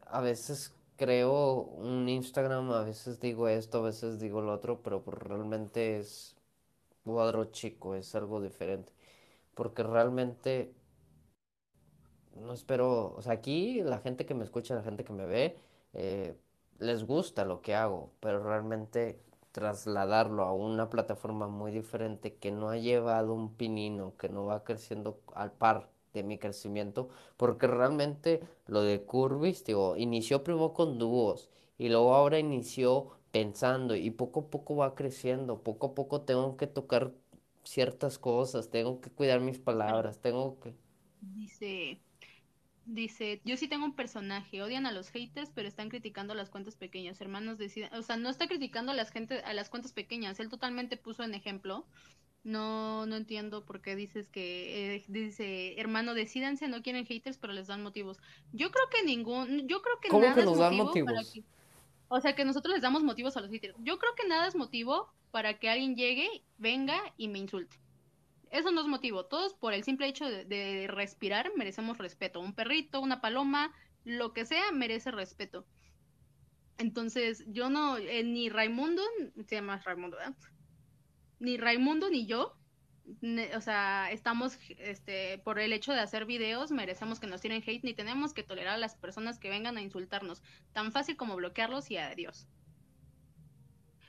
[SPEAKER 2] a veces creo un Instagram, a veces digo esto, a veces digo lo otro, pero pues realmente es cuadro chico, es algo diferente. Porque realmente no espero, o sea, aquí la gente que me escucha, la gente que me ve, eh, les gusta lo que hago, pero realmente trasladarlo a una plataforma muy diferente que no ha llevado un pinino, que no va creciendo al par de mi crecimiento, porque realmente lo de Curvis, digo, inició primero con dúos y luego ahora inició pensando y poco a poco va creciendo, poco a poco tengo que tocar ciertas cosas, tengo que cuidar mis palabras, tengo que...
[SPEAKER 1] dice, dice, yo sí tengo un personaje, odian a los haters, pero están criticando a las cuentas pequeñas. Hermanos deciden, o sea, no está criticando a las gente, a las cuentas pequeñas, él totalmente puso en ejemplo. No, no entiendo por qué dices que eh, dice, hermano, decídanse, no quieren haters, pero les dan motivos. Yo creo que ningún, yo creo que
[SPEAKER 2] ¿Cómo que
[SPEAKER 1] nada es
[SPEAKER 2] nos dan
[SPEAKER 1] motivo para
[SPEAKER 2] motivos?
[SPEAKER 1] que O sea, que nosotros les damos motivos a los haters. Yo creo que nada es motivo para que alguien llegue, venga y me insulte. Eso no es motivo. Todos por el simple hecho de, respirar merecemos respeto. Un perrito, una paloma, lo que sea, merece respeto. Entonces, yo no, eh, ni Raimundo, se llama Raimundo, ¿verdad? Ni Raimundo ni yo, o sea, estamos, este, por el hecho de hacer videos, merecemos que nos tiren hate, ni tenemos que tolerar a las personas que vengan a insultarnos. Tan fácil como bloquearlos y adiós.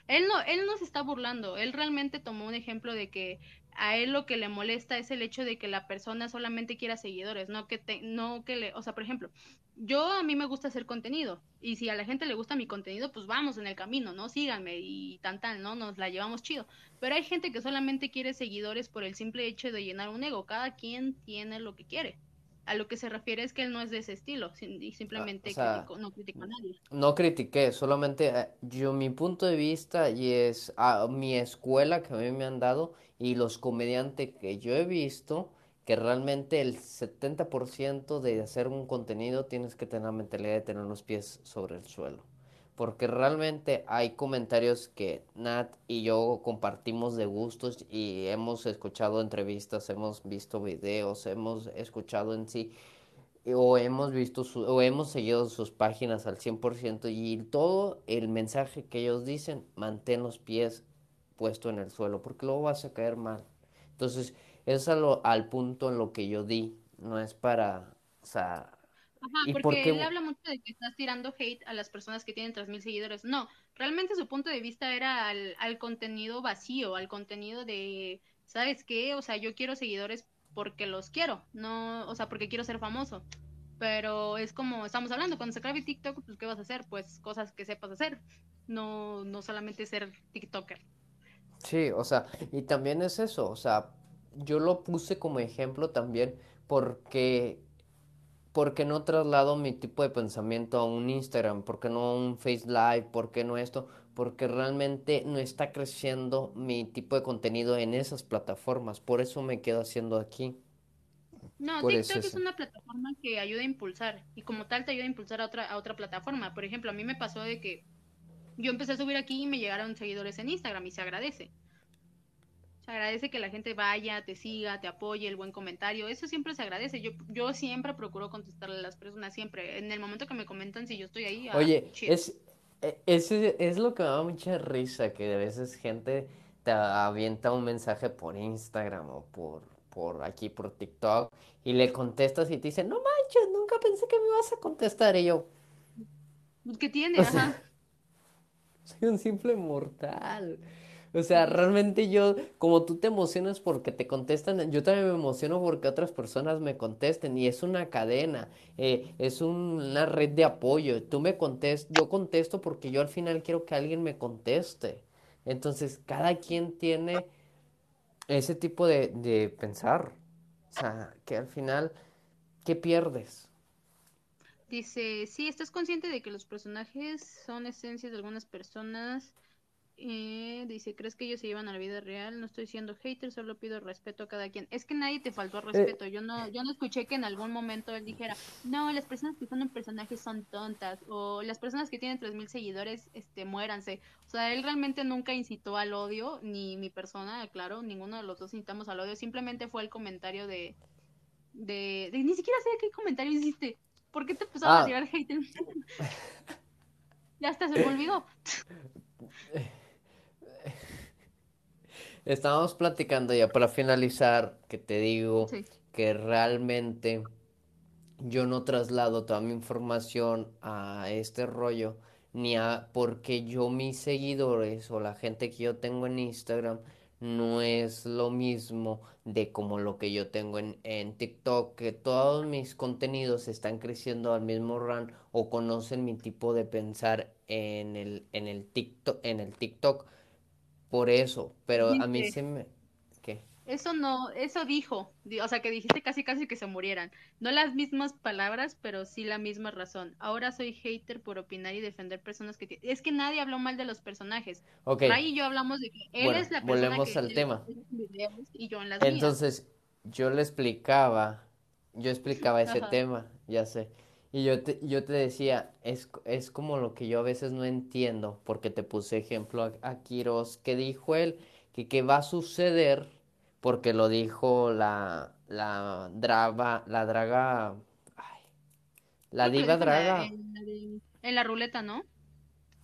[SPEAKER 1] Él no, él no se está burlando, él realmente tomó un ejemplo de que a él lo que le molesta es el hecho de que la persona solamente quiera seguidores, no que te, no que le, o sea, por ejemplo, yo a mí me gusta hacer contenido y si a la gente le gusta mi contenido, pues vamos en el camino, ¿no? Síganme y tan tan, ¿no? Nos la llevamos chido. Pero hay gente que solamente quiere seguidores por el simple hecho de llenar un ego, cada quien tiene lo que quiere a lo que se refiere es que él no es de ese estilo y simplemente
[SPEAKER 2] ah,
[SPEAKER 1] no criticó a nadie.
[SPEAKER 2] No critiqué, solamente eh, yo mi punto de vista y es a mi escuela que a mí me han dado y los comediantes que yo he visto que realmente el 70% de hacer un contenido tienes que tener la mentalidad de tener los pies sobre el suelo porque realmente hay comentarios que Nat y yo compartimos de gustos y hemos escuchado entrevistas, hemos visto videos, hemos escuchado en sí o hemos visto o hemos seguido sus páginas al 100% y todo el mensaje que ellos dicen, mantén los pies puestos en el suelo porque luego vas a caer mal. Entonces, es al punto en lo que yo di, no es para, o sea,
[SPEAKER 1] Ajá, porque él habla mucho de que estás tirando hate a las personas que tienen 3.000 seguidores. No, realmente su punto de vista era al, al contenido vacío, al contenido de, ¿sabes qué? O sea, yo quiero seguidores porque los quiero, no, o sea, porque quiero ser famoso. Pero es como estamos hablando, cuando se acabe TikTok, pues ¿qué vas a hacer? Pues cosas que sepas hacer, no, no solamente ser TikToker.
[SPEAKER 2] Sí, o sea, y también es eso, o sea, yo lo puse como ejemplo también porque ¿por qué no traslado mi tipo de pensamiento a un Instagram? ¿Por qué no a un Face Live? ¿Por qué no esto? Porque realmente no está creciendo mi tipo de contenido en esas plataformas. Por eso me quedo haciendo aquí.
[SPEAKER 1] No, TikTok es, una plataforma que ayuda a impulsar y como tal te ayuda a impulsar a otra, a otra plataforma. Por ejemplo, a mí me pasó de que yo empecé a subir aquí y me llegaron seguidores en Instagram y se agradece. Se agradece que la gente vaya, te siga, te apoye, el buen comentario. Eso siempre se agradece. Yo, yo siempre procuro contestarle a las personas, siempre. En el momento que me comentan si yo estoy ahí.
[SPEAKER 2] Ah, Oye, es, e, es, es lo que me da mucha risa, que a veces gente te avienta un mensaje por Instagram o por, por aquí, por TikTok, y le contestas y te dice, no manches, nunca pensé que me ibas a contestar. Y yo...
[SPEAKER 1] ¿Qué tiene? Ajá.
[SPEAKER 2] Soy un simple mortal. O sea, realmente yo, como tú te emocionas porque te contestan, yo también me emociono porque otras personas me contesten y es una cadena, eh, es una red de apoyo. Tú me contestas, yo contesto porque yo al final quiero que alguien me conteste. Entonces, cada quien tiene ese tipo de, de pensar. O sea, que al final, ¿qué pierdes?
[SPEAKER 1] Dice, sí, ¿estás consciente de que los personajes son esencias de algunas personas? Eh, dice, ¿crees que ellos se llevan a la vida real? No estoy siendo hater, solo pido respeto a cada quien. Es que nadie te faltó eh, respeto. Yo no, yo no escuché que en algún momento él dijera, no, las personas que son un personaje son tontas, o las personas que tienen 3000 seguidores, este, muéranse. O sea, él realmente nunca incitó al odio, ni mi persona, claro, ninguno de los dos incitamos al odio, simplemente fue el comentario de, de, ni siquiera sé qué comentario hiciste. ¿Por qué te empezaron a ah. tirar hate? ya hasta se me olvidó.
[SPEAKER 2] Estábamos platicando ya para finalizar, que te digo que realmente yo no traslado toda mi información a este rollo, ni a porque yo mis seguidores o la gente que yo tengo en Instagram no es lo mismo de como lo que yo tengo en, en TikTok, que todos mis contenidos están creciendo al mismo run o conocen mi tipo de pensar en el, en el TikTok, en el TikTok por eso, pero a mí se me... ¿Qué?
[SPEAKER 1] Eso no, eso dijo, o sea que dijiste casi casi que se murieran. No las mismas palabras, pero sí la misma razón. Ahora soy hater por opinar y defender personas que... Es que nadie habló mal de los personajes. Ok. Ray y yo hablamos de que él es la
[SPEAKER 2] persona volvemos al tema.
[SPEAKER 1] y yo en las
[SPEAKER 2] Entonces, yo le explicaba, yo explicaba ese tema, ya sé. Y yo te, yo te decía, es, es como lo que yo a veces no entiendo, porque te puse ejemplo a, a Quiroz, que dijo él, que qué va a suceder, porque lo dijo la, la drava, la draga, ay, la diva
[SPEAKER 1] dijo en la,
[SPEAKER 2] draga.
[SPEAKER 1] en la de- en la ruleta, ¿no?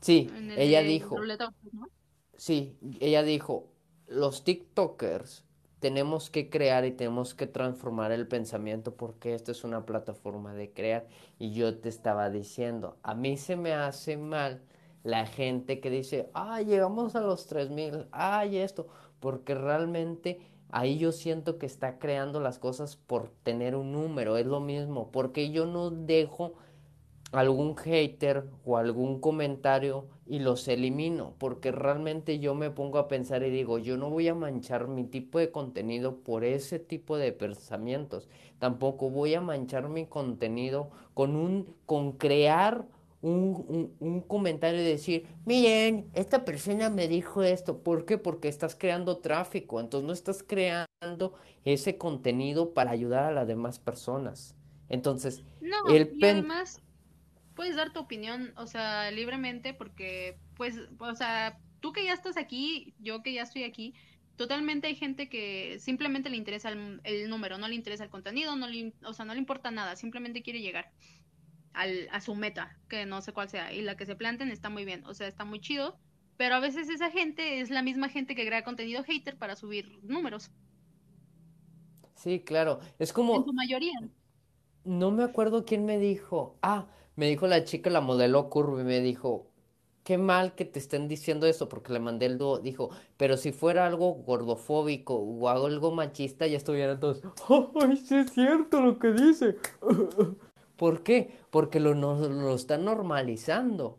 [SPEAKER 2] Sí,
[SPEAKER 1] el
[SPEAKER 2] ella dijo,
[SPEAKER 1] ruleta, ¿no?
[SPEAKER 2] Sí, ella dijo, los TikTokers tenemos que crear y tenemos que transformar el pensamiento porque esta es una plataforma de crear. Y yo te estaba diciendo, a mí se me hace mal la gente que dice, ay, llegamos a los 3000, ay, esto, porque realmente ahí yo siento que está creando las cosas por tener un número, es lo mismo, porque yo no dejo algún hater o algún comentario y los elimino, porque realmente yo me pongo a pensar y digo, yo no voy a manchar mi tipo de contenido por ese tipo de pensamientos, tampoco voy a manchar mi contenido con un, con crear un, un, un comentario y decir, miren, esta persona me dijo esto, ¿por qué? Porque estás creando tráfico, entonces no estás creando ese contenido para ayudar a las demás personas. Entonces,
[SPEAKER 1] No,
[SPEAKER 2] el
[SPEAKER 1] y además puedes dar tu opinión, o sea, libremente, porque, pues, o sea, tú que ya estás aquí, yo que ya estoy aquí, totalmente hay gente que simplemente le interesa el, el número, no le interesa el contenido, no le, o sea, no le importa nada, simplemente quiere llegar al, a su meta, que no sé cuál sea, y la que se planten está muy bien, o sea, está muy chido, pero a veces esa gente es la misma gente que crea contenido hater para subir números,
[SPEAKER 2] Sí, claro. Es
[SPEAKER 1] en
[SPEAKER 2] como,
[SPEAKER 1] su mayoría.
[SPEAKER 2] no me acuerdo quién me dijo. Ah, me dijo la chica, la modelo Curvy, me dijo, qué mal que te estén diciendo eso, porque le mandé el dúo. Dijo, pero si fuera algo gordofóbico o algo machista, ya estuvieran todos, ay, sí es cierto lo que dice. ¿Por qué? Porque lo, no- lo están normalizando.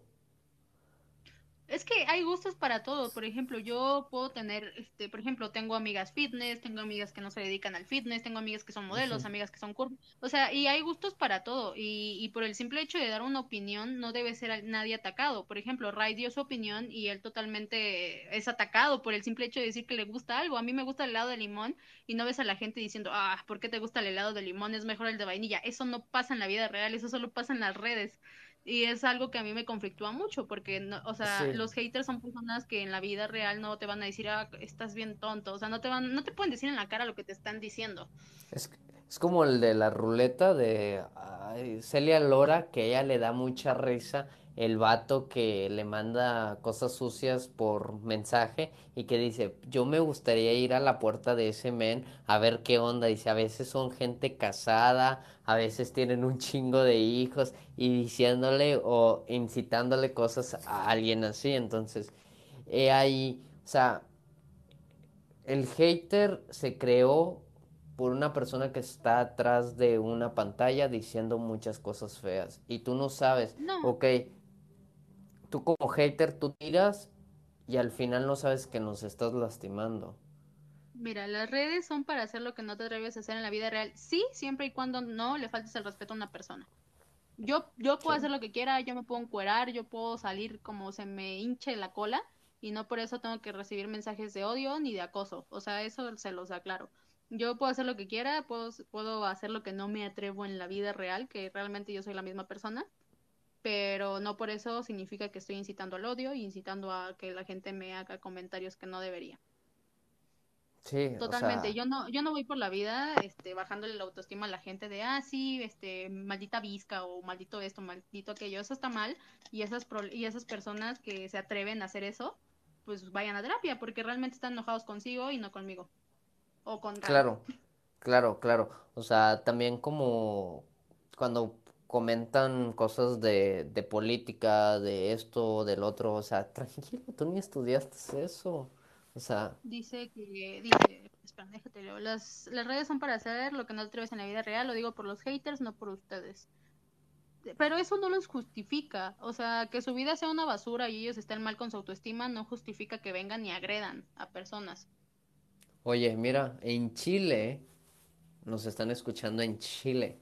[SPEAKER 1] Es que hay gustos para todo. Por ejemplo, yo puedo tener, este, por ejemplo, tengo amigas fitness, tengo amigas que no se dedican al fitness, tengo amigas que son modelos, amigas que son curvy. O sea, y hay gustos para todo. Y, y por el simple hecho de dar una opinión, no debe ser nadie atacado. Por ejemplo, Ray dio su opinión y él totalmente es atacado por el simple hecho de decir que le gusta algo. A mí me gusta el helado de limón y no ves a la gente diciendo, ah, ¿por qué te gusta el helado de limón? Es mejor el de vainilla. Eso no pasa en la vida real, eso solo pasa en las redes. Y es algo que a mí me conflictúa mucho, porque, no, o sea,
[SPEAKER 2] Sí.
[SPEAKER 1] los haters son personas que en la vida real no te van a decir, ah, estás bien tonto, o sea, no te van, no te pueden decir en la cara lo que te están diciendo.
[SPEAKER 2] Es, es como el de la ruleta de ay, Celia Lora, que ella le da mucha risa el vato que le manda cosas sucias por mensaje y que dice, yo me gustaría ir a la puerta de ese men a ver qué onda. Dice, a veces son gente casada, a veces tienen un chingo de hijos y diciéndole o incitándole cosas a alguien así. Entonces, he ahí, o sea, el hater se creó por una persona que está atrás de una pantalla diciendo muchas cosas feas. Y tú no sabes,
[SPEAKER 1] No,
[SPEAKER 2] ok, tú como hater, tú tiras y al final no sabes que nos estás lastimando.
[SPEAKER 1] mira, las redes son para hacer lo que no te atreves a hacer en la vida real, sí, siempre y cuando no le faltes el respeto a una persona. Yo, yo puedo
[SPEAKER 2] Sí.
[SPEAKER 1] hacer lo que quiera, yo me puedo encuerar, yo puedo salir como se me hinche la cola y no por eso tengo que recibir mensajes de odio ni de acoso. O sea, eso se los aclaro. Yo puedo hacer lo que quiera, puedo, puedo hacer lo que no me atrevo en la vida real, que realmente yo soy la misma persona, pero no por eso significa que estoy incitando al odio y incitando a que la gente me haga comentarios que no debería.
[SPEAKER 2] Sí, o
[SPEAKER 1] Totalmente,
[SPEAKER 2] sea,
[SPEAKER 1] yo no, yo no voy por la vida, este, bajándole la autoestima a la gente de, ah, sí, este, maldita visca o maldito esto, maldito aquello, eso está mal, y esas, pro- y esas personas que se atreven a hacer eso, pues vayan a terapia, porque realmente están enojados consigo y no conmigo, o con
[SPEAKER 2] claro, claro, claro. O sea, también como cuando comentan cosas de, de política, de esto, del otro, o sea, tranquilo, tú ni estudiaste eso. O sea,
[SPEAKER 1] Dice que, dice, espera, déjate leo, las, las redes son para hacer lo que no te atreves en la vida real, lo digo por los haters, no por ustedes. Pero eso no los justifica, o sea, que su vida sea una basura y ellos estén mal con su autoestima no justifica que vengan y agredan a personas.
[SPEAKER 2] oye, mira, en Chile, nos están escuchando en Chile.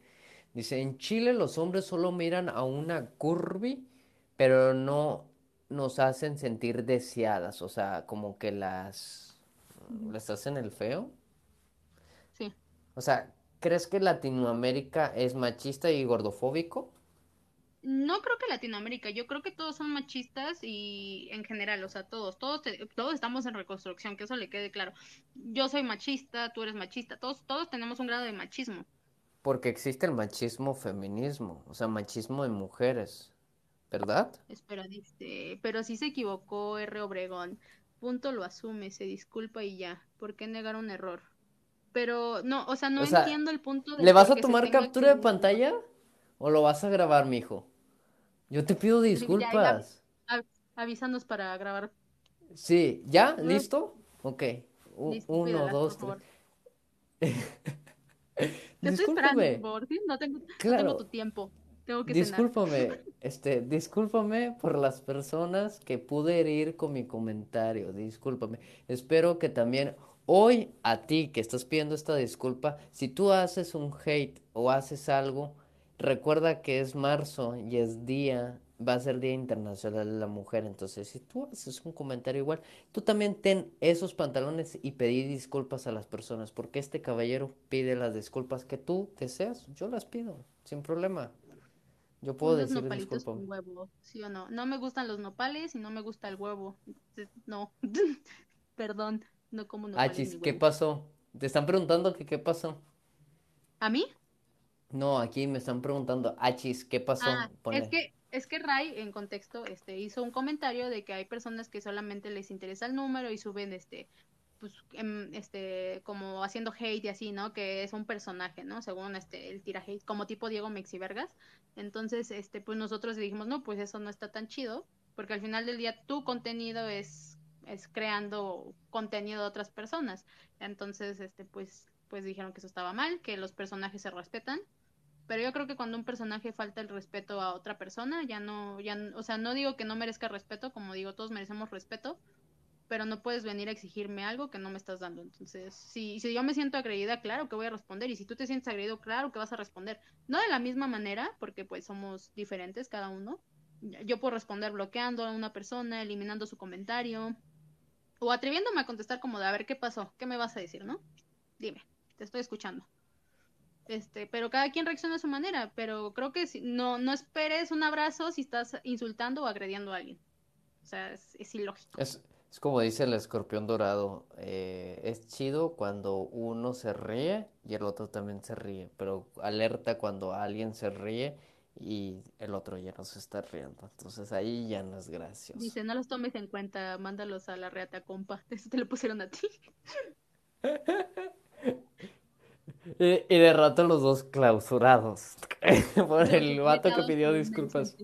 [SPEAKER 2] Dice, en Chile los hombres solo miran a una curvy, pero no nos hacen sentir deseadas, o sea, como que las
[SPEAKER 1] Ujú.
[SPEAKER 2] les hacen el feo.
[SPEAKER 1] Sí,
[SPEAKER 2] O sea, ¿crees que Latinoamérica es machista y gordofóbico?
[SPEAKER 1] No creo que Latinoamérica, yo creo que todos son machistas y en general, o sea, todos, todos, todos estamos en reconstrucción, que eso le quede claro. Yo soy machista, tú eres machista, todos, todos tenemos un grado de machismo.
[SPEAKER 2] Porque existe el machismo feminismo, o sea, machismo en mujeres, ¿verdad?
[SPEAKER 1] Espera, dice, pero si se equivocó R. Obregón. Punto lo asume, se disculpa y ya. ¿Por qué negar un error? Pero no, o sea, no entiendo el punto
[SPEAKER 2] de ¿Le vas a tomar captura de pantalla o lo vas a grabar, mijo? Yo te pido disculpas.
[SPEAKER 1] avísanos para grabar.
[SPEAKER 2] Sí, ¿ya? ¿Listo? Ok. uno, dos, tres.
[SPEAKER 1] Discúlpame. No tengo, no tengo tu tiempo. Tengo que
[SPEAKER 2] discúlpame, este, discúlpame por las personas que pude herir con mi comentario. Discúlpame. Espero que también hoy a ti que estás pidiendo esta disculpa, si tú haces un hate o haces algo, recuerda que es marzo y es día va a ser Día Internacional de la Mujer. Entonces, si tú haces un comentario igual, tú también ten esos pantalones y pedí disculpas a las personas, porque este caballero pide las disculpas que tú deseas. Yo las pido, sin problema. Yo puedo decir disculpas.
[SPEAKER 1] huevo, ¿sí o no? No me gustan los nopales y no me gusta el huevo. No, perdón, no como
[SPEAKER 2] nopales. ¿qué pasó? Te están preguntando que qué pasó.
[SPEAKER 1] ¿A mí?
[SPEAKER 2] No, aquí me están preguntando, Achis, ¿qué pasó?
[SPEAKER 1] Ah, es que es que Ray, en contexto, este, hizo un comentario de que hay personas que solamente les interesa el número y suben este pues em, este como haciendo hate y así, ¿no? Que es un personaje, ¿no? Según este el tira hate, como tipo Diego Mexivergas. Entonces, este pues nosotros dijimos, "No, pues eso no está tan chido, porque al final del día tu contenido es es creando contenido de otras personas." Entonces, este pues pues dijeron que eso estaba mal, que los personajes se respetan pero yo creo que cuando un personaje falta el respeto a otra persona, ya no, ya, o sea, no digo que no merezca respeto, como digo, todos merecemos respeto, pero no puedes venir a exigirme algo que no me estás dando. Entonces, si, si yo me siento agredida, claro que voy a responder, y si tú te sientes agredido, claro que vas a responder. No de la misma manera, porque pues somos diferentes cada uno. Yo puedo responder bloqueando a una persona, eliminando su comentario, o atreviéndome a contestar como de, a ver, ¿qué pasó? ¿Qué me vas a decir, no? Dime, te estoy escuchando. Este, pero cada quien reacciona a su manera, pero creo que si, no, no esperes un abrazo si estás insultando o agrediendo a alguien. O sea, es, ilógico.
[SPEAKER 2] Es, es, como dice el escorpión dorado, eh, es chido cuando uno se ríe y el otro también se ríe, pero alerta cuando alguien se ríe y el otro ya no se está riendo. Entonces ahí ya no es gracioso.
[SPEAKER 1] Dice, no los tomes en cuenta, mándalos a la reata, compa. Eso te lo pusieron a ti.
[SPEAKER 2] Y, de rato los dos clausurados por el vato que pidió disculpas.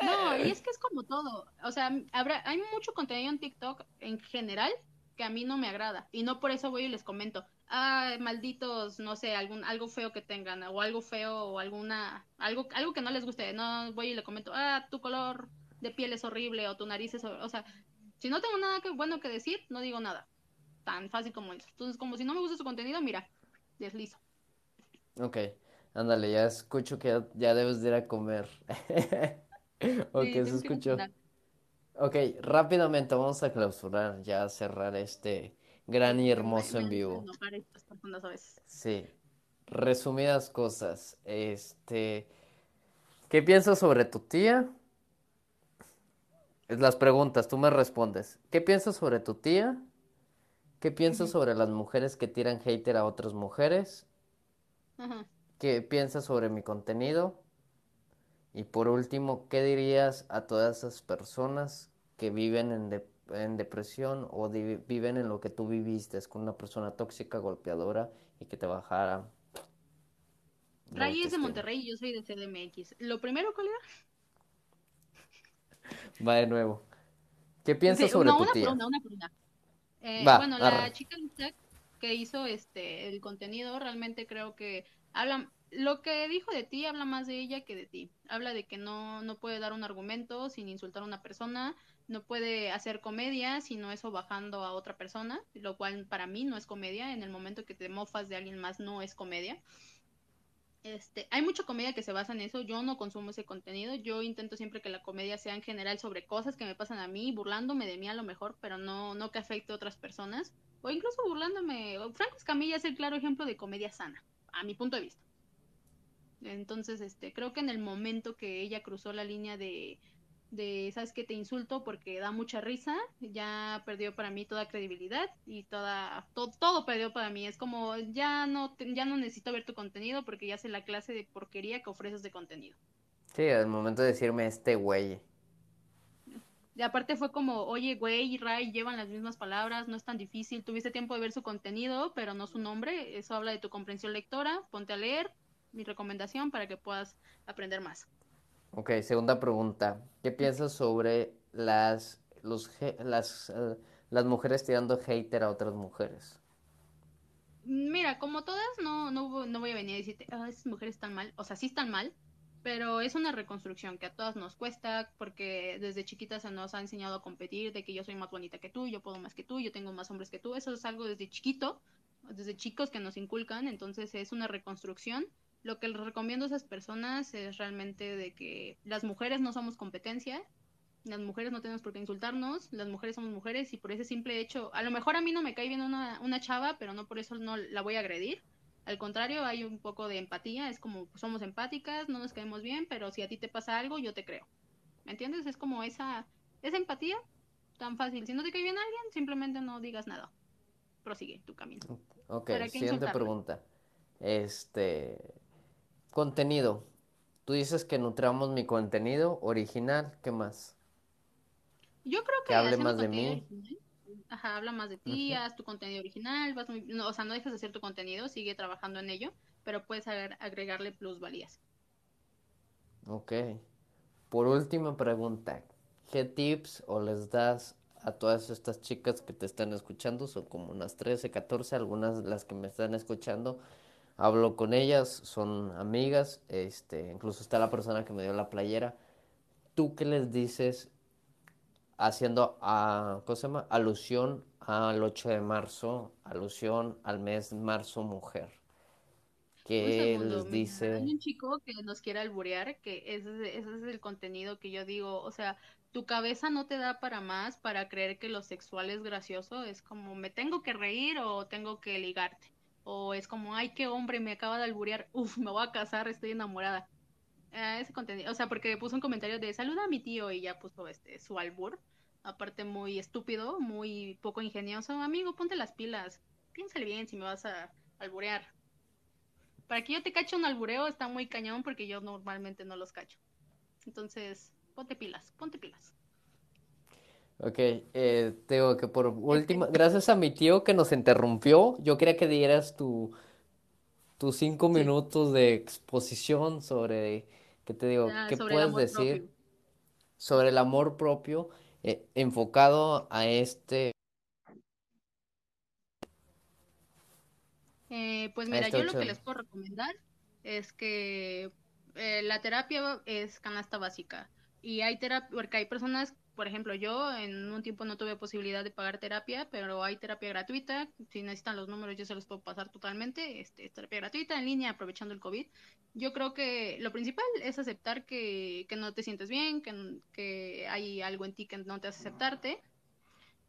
[SPEAKER 1] No, y es que es como todo. O sea, habrá, hay mucho contenido en TikTok en general que a mí no me agrada. Y no por eso voy y les comento, ah, malditos, no sé, algún, algo feo que tengan, o algo feo, o alguna, algo, algo que no les guste. No voy y le comento, ah, tu color de piel es horrible, o tu nariz es horrible. O sea, si no tengo nada que, bueno que decir, no digo nada. Tan fácil como eso. Entonces, como si no me gusta su contenido, mira, deslizo.
[SPEAKER 2] Ok, ándale, ya escucho que ya, debes de ir a comer. ok, se escuchó. Ok, rápidamente vamos a clausurar, ya a cerrar este gran y hermoso en vivo. Sí, resumidas cosas. Este, ¿qué piensas sobre tu tía? Las preguntas, tú me respondes. ¿Qué piensas sobre tu tía? ¿Qué piensas sobre las mujeres que tiran hater a otras mujeres? ¿Qué piensas sobre mi contenido? Y por último, ¿qué dirías a todas esas personas que viven en, depresión o viven en lo que tú viviste, es con una persona tóxica, golpeadora y que te bajara?
[SPEAKER 1] Ray es de Monterrey y yo soy de CDMX. ¿Lo primero, colega?
[SPEAKER 2] Va de nuevo. ¿Qué piensas sobre tu tía?
[SPEAKER 1] una eh, bueno, la chica que hizo este el contenido realmente creo que habla lo que dijo de ti habla más de ella que de ti. Habla de que no no puede dar un argumento sin insultar a una persona, no puede hacer comedia sino eso bajando a otra persona, lo cual para mí no es comedia. En el momento que te mofas de alguien más no es comedia. Este, hay mucha comedia que se basa en eso, yo no consumo ese contenido, yo intento siempre que la comedia sea en general sobre cosas que me pasan a mí, burlándome de mí a lo mejor, pero no, no que afecte a otras personas, o incluso burlándome, Franco Escamilla es el claro ejemplo de comedia sana, a mi punto de vista. Entonces, este, creo que en el momento que ella cruzó la línea de, de, sabes que te insulto porque da mucha risa, ya perdió para mí toda credibilidad y toda, todo perdió para mí. Es como, ya no, ya no necesito ver tu contenido porque ya sé la clase de porquería que ofreces de contenido.
[SPEAKER 2] Sí, al momento de decirme este güey.
[SPEAKER 1] Y aparte fue como, oye, güey y Ray llevan las mismas palabras, no es tan difícil, tuviste tiempo de ver su contenido, pero no su nombre, eso habla de tu comprensión lectora, ponte a leer, mi recomendación para que puedas aprender más.
[SPEAKER 2] Ok, segunda pregunta. ¿Qué piensas sobre las, los, las, eh, las mujeres tirando hater a otras mujeres?
[SPEAKER 1] Mira, como todas, no, no, no voy a venir a decirte, ah, esas mujeres están mal. O sea, sí están mal, pero es una reconstrucción que a todas nos cuesta porque desde chiquitas se nos ha enseñado a competir, de que yo soy más bonita que tú, yo puedo más que tú, yo tengo más hombres que tú. Eso es algo desde chiquito, desde chicos que nos inculcan, entonces es una reconstrucción lo que les recomiendo a esas personas es realmente de que las mujeres no somos competencia, las mujeres no tenemos por qué insultarnos, las mujeres somos mujeres y por ese simple hecho, a lo mejor a mí no me cae bien una, una chava, pero no por eso no la voy a agredir. Al contrario, hay un poco de empatía, es como pues, somos empáticas, no nos caemos bien, pero si a ti te pasa algo, yo te creo. ¿Me entiendes? Es como esa, esa empatía tan fácil. Si no te cae bien alguien, simplemente no digas nada. Prosigue tu camino.
[SPEAKER 2] Ok, siguiente pregunta. Este, Contenido. Tú dices que nutramos mi contenido original, ¿qué más?
[SPEAKER 1] Yo creo que,
[SPEAKER 2] que hable más de mí.
[SPEAKER 1] Ajá, habla más de ti, haz tu contenido original, vas no, o sea, no dejes de hacer tu contenido, sigue trabajando en ello, pero puedes agregarle plusvalías.
[SPEAKER 2] Ok. Por última pregunta, ¿qué tips o les das a todas estas chicas que te están escuchando? Son como unas 13, 14, algunas las que me están escuchando hablo con ellas, son amigas, este, incluso está la persona que me dio la playera. ¿Tú qué les dices haciendo a, ¿cómo se llama? alusión al 8 de marzo, alusión al mes marzo mujer?
[SPEAKER 1] ¿Qué les dice? Hay un chico que nos quiere alburear, que ese, ese es el contenido que yo digo, o sea, tu cabeza no te da para más para creer que lo sexual es gracioso, es como me tengo que reír o tengo que ligarte o es como, ay, qué hombre, me acaba de alburear, uff, me voy a casar, estoy enamorada. Eh, ese contenido, o sea, porque puso un comentario de saluda a mi tío y ya puso este su albur, aparte muy estúpido, muy poco ingenioso, amigo, ponte las pilas, piénsale bien si me vas a alburear. Para que yo te cache un albureo está muy cañón porque yo normalmente no los cacho. Entonces, ponte pilas, ponte pilas.
[SPEAKER 2] Ok, eh, Teo, que por última, gracias a mi tío que nos interrumpió, yo quería que dieras tu, tus cinco minutos de exposición sobre, ¿qué te digo?
[SPEAKER 1] Ah,
[SPEAKER 2] ¿Qué puedes decir sobre el amor propio eh, enfocado a este?
[SPEAKER 1] Eh, pues mira, yo lo que les puedo recomendar es que eh, la terapia es canasta básica y hay terapia, porque hay personas por ejemplo, yo en un tiempo no tuve posibilidad de pagar terapia, pero hay terapia gratuita. Si necesitan los números, yo se los puedo pasar totalmente. Este, terapia gratuita en línea, aprovechando el COVID. Yo creo que lo principal es aceptar que, que no te sientes bien, que, que hay algo en ti que no te hace aceptarte.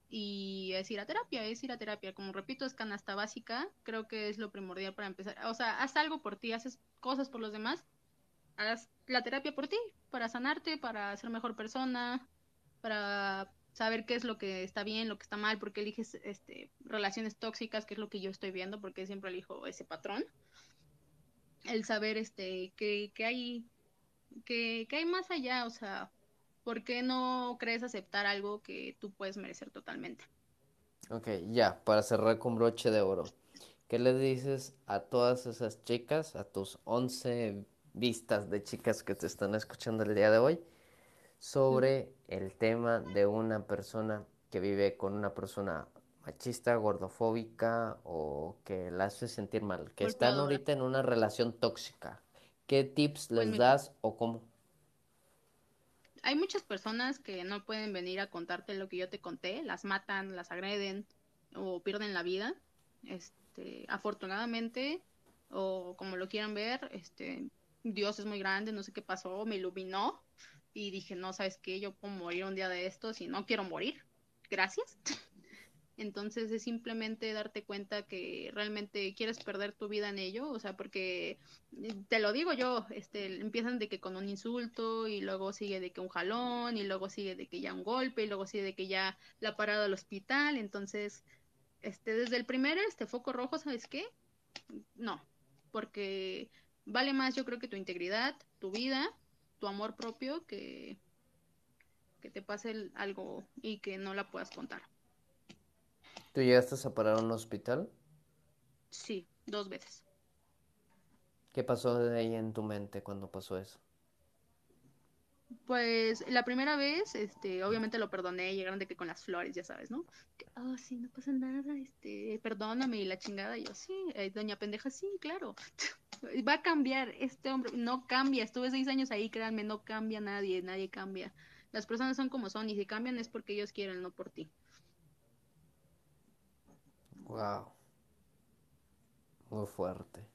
[SPEAKER 1] Y es ir a terapia, es ir a terapia. Como repito, es canasta básica. Creo que es lo primordial para empezar. O sea, haz algo por ti, haces cosas por los demás. Haz la terapia por ti, para sanarte, para ser mejor persona, para saber qué es lo que está bien, lo que está mal, porque eliges este, relaciones tóxicas, que es lo que yo estoy viendo, porque siempre elijo ese patrón. El saber este, que, que hay, que, que hay más allá, o sea, ¿por qué no crees aceptar algo que tú puedes merecer totalmente?
[SPEAKER 2] Ok, ya, para cerrar con broche de oro, ¿qué le dices a todas esas chicas, a tus 11 vistas de chicas que te están escuchando el día de hoy? Sobre el tema de una persona que vive con una persona machista, gordofóbica o que la hace sentir mal, que están ahorita en una relación tóxica. ¿Qué tips pues les das o cómo?
[SPEAKER 1] Hay muchas personas que no pueden venir a contarte lo que yo te conté, las matan, las agreden o pierden la vida. Este, afortunadamente o como lo quieran ver, este Dios es muy grande, no sé qué pasó, me iluminó y dije, no, ¿sabes qué? Yo puedo morir un día de estos y no quiero morir. Gracias. Entonces es simplemente darte cuenta que realmente quieres perder tu vida en ello, o sea, porque eh, te lo digo yo, este, empiezan de que con un insulto y luego sigue de que un jalón y luego sigue de que ya un golpe y luego sigue de que ya la parada al hospital, entonces, este, desde el primer este foco rojo, ¿sabes qué? No, porque vale más yo creo que tu integridad, tu vida, tu amor propio que que te pase algo y que no la puedas contar.
[SPEAKER 2] ¿Tú llegaste a parar a un hospital?
[SPEAKER 1] Sí, dos veces.
[SPEAKER 2] ¿Qué pasó de ahí en tu mente cuando pasó eso?
[SPEAKER 1] Pues la primera vez, este, obviamente lo perdoné, llegaron de que con las flores, ya sabes, ¿no? Ah, sí, no pasa nada, este, perdóname y la chingada, yo, sí, eh, doña pendeja, sí, claro, va a cambiar, este hombre, no cambia, estuve seis años ahí, créanme, no cambia nadie, nadie cambia, las personas son como son, y si cambian es porque ellos quieren, no por ti.
[SPEAKER 2] Wow. Muy fuerte.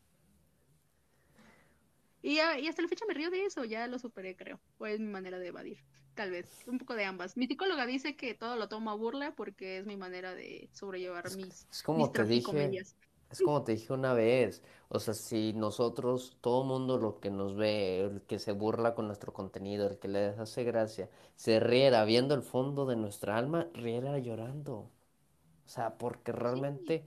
[SPEAKER 1] Y, hasta la fecha me río de eso, ya lo superé, creo. O es mi manera de evadir, tal vez. Un poco de ambas. Mi psicóloga dice que todo lo tomo a burla porque es mi manera de sobrellevar mis.
[SPEAKER 2] Es como te dije. Es como te dije una vez. O sea, si nosotros, todo mundo lo que nos ve, el que se burla con nuestro contenido, el que le hace gracia, se riera viendo el fondo de nuestra alma, riera llorando. O sea, porque realmente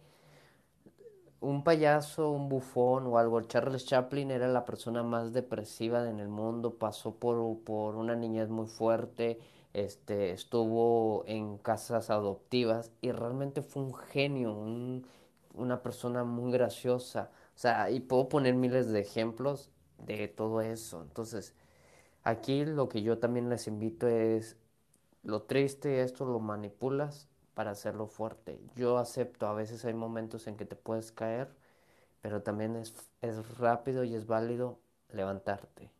[SPEAKER 2] un payaso, un bufón o algo, Charles Chaplin era la persona más depresiva en el mundo, pasó por, por una niñez muy fuerte, este, estuvo en casas adoptivas y realmente fue un genio, una persona muy graciosa. O sea, y puedo poner miles de ejemplos de todo eso. Entonces, aquí lo que yo también les invito es, lo triste, esto lo manipulas, para hacerlo fuerte. Yo acepto, a veces hay momentos en que te puedes caer, pero también es, es rápido y es válido levantarte.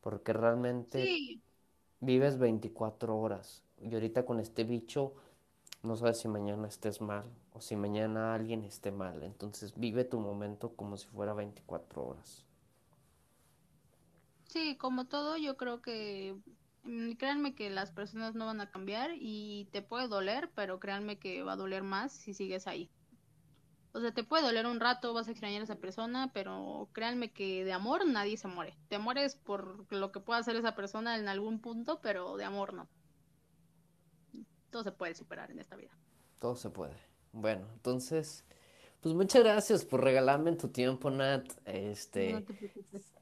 [SPEAKER 2] Porque realmente vives 24 horas. Y ahorita con este bicho, no sabes si mañana estés mal o si mañana alguien esté mal. Entonces vive tu momento como si fuera 24 horas.
[SPEAKER 1] Sí, como todo, yo creo que créanme que las personas no van a cambiar y te puede doler, pero créanme que va a doler más si sigues ahí. O sea, te puede doler un rato, vas a extrañar a esa persona, pero créanme que de amor nadie se muere. Te mueres por lo que pueda hacer esa persona en algún punto, pero de amor no. Todo se puede superar en esta vida.
[SPEAKER 2] Todo se puede. Bueno, entonces, pues muchas gracias por regalarme tu tiempo, Nat. Este,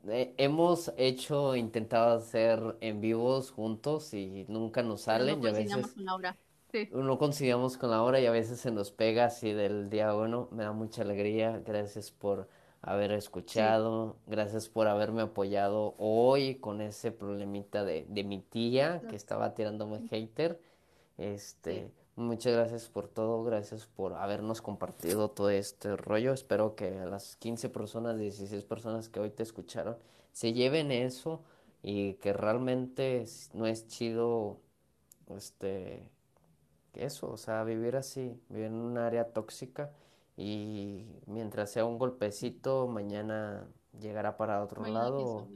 [SPEAKER 2] eh, hemos hecho, intentado hacer en vivos juntos y nunca nos salen.
[SPEAKER 1] no coincidimos con la hora. Sí.
[SPEAKER 2] No coincidimos con la hora y a veces se nos pega así del día uno. Me da mucha alegría. Gracias por haber escuchado. Gracias por haberme apoyado hoy con ese problemita de, de mi tía que estaba tirándome hater. Este, Muchas gracias por todo, gracias por habernos compartido todo este rollo. Espero que las 15 personas, 16 personas que hoy te escucharon se lleven eso y que realmente no es chido este eso, o sea, vivir así, vivir en un área tóxica y mientras sea un golpecito, mañana llegará para otro lado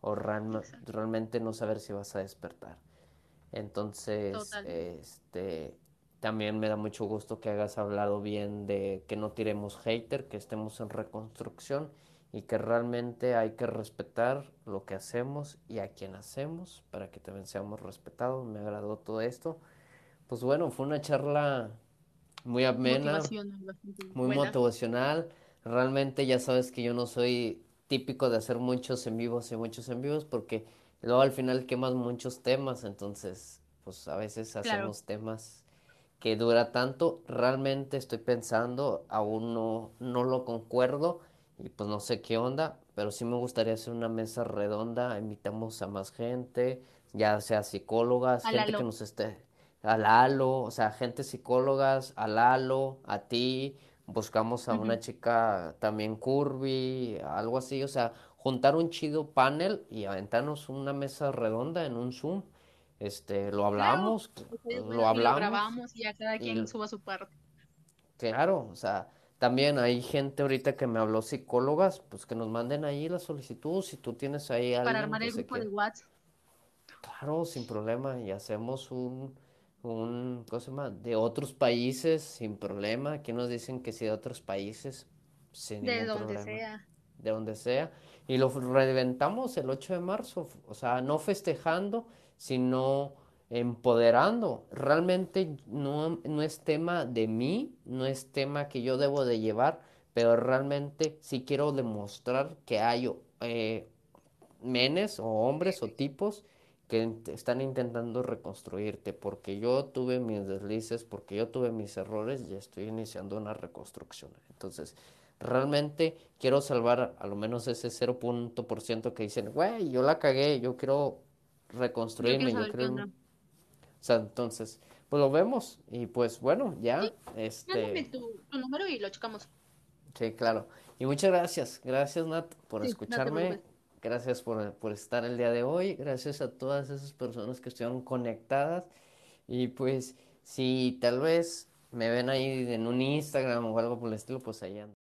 [SPEAKER 2] o, realmente no saber si vas a despertar. Entonces, este también me da mucho gusto que hayas hablado bien de que no tiremos hater, que estemos en reconstrucción y que realmente hay que respetar lo que hacemos y a quien hacemos para que también seamos respetados. Me agradó todo esto. Pues bueno, fue una charla muy amena, muy motivacional. Realmente ya sabes que yo no soy típico de hacer muchos en vivos y muchos en vivos porque luego al final quemas muchos temas, entonces pues a veces hacemos temas que dura tanto. Realmente estoy pensando, aún no, no lo concuerdo y pues no sé qué onda, pero sí me gustaría hacer una mesa redonda, invitamos a más gente, ya sea psicólogas, gente que nos esté, a Lalo, o sea, gente psicólogas, a Lalo, a ti, buscamos a una chica también curvy, algo así, o sea, juntar un chido panel y aventarnos una mesa redonda en un Zoom este, lo hablamos, lo hablamos. Lo
[SPEAKER 1] grabamos y ya cada quien suba su parte.
[SPEAKER 2] Claro, o sea, también hay gente ahorita que me habló psicólogas, pues que nos manden ahí la solicitud, si tú tienes ahí
[SPEAKER 1] Para armar el grupo de WhatsApp.
[SPEAKER 2] Claro, sin problema, y hacemos un, un, ¿cómo se llama? De otros países sin problema. Aquí nos dicen que sí de otros países sin
[SPEAKER 1] De
[SPEAKER 2] ningún
[SPEAKER 1] donde
[SPEAKER 2] problema,
[SPEAKER 1] sea.
[SPEAKER 2] de donde sea. Y lo reventamos el 8 de marzo, o sea, no festejando, sino empoderando. Realmente no, no es tema de mí, no es tema que yo debo de llevar, pero realmente sí quiero demostrar que hay eh, menes o hombres o tipos que están intentando reconstruirte, porque yo tuve mis deslices, porque yo tuve mis errores y estoy iniciando una reconstrucción. Entonces, realmente quiero salvar a, lo menos ese cero punto por ciento que dicen, güey, yo la cagué, Yo quiero reconstruirme, yo
[SPEAKER 1] onda.
[SPEAKER 2] O sea, entonces, pues lo vemos y pues bueno,
[SPEAKER 1] Sí,
[SPEAKER 2] ya,
[SPEAKER 1] mándame
[SPEAKER 2] este,
[SPEAKER 1] tu, tu número y lo checamos.
[SPEAKER 2] sí, claro. Y muchas gracias, gracias Nat por
[SPEAKER 1] Sí,
[SPEAKER 2] escucharme, gracias por, por estar el día de hoy, gracias a todas esas personas que estuvieron conectadas y pues si tal vez me ven ahí en un Instagram o algo por el estilo, pues ahí ando.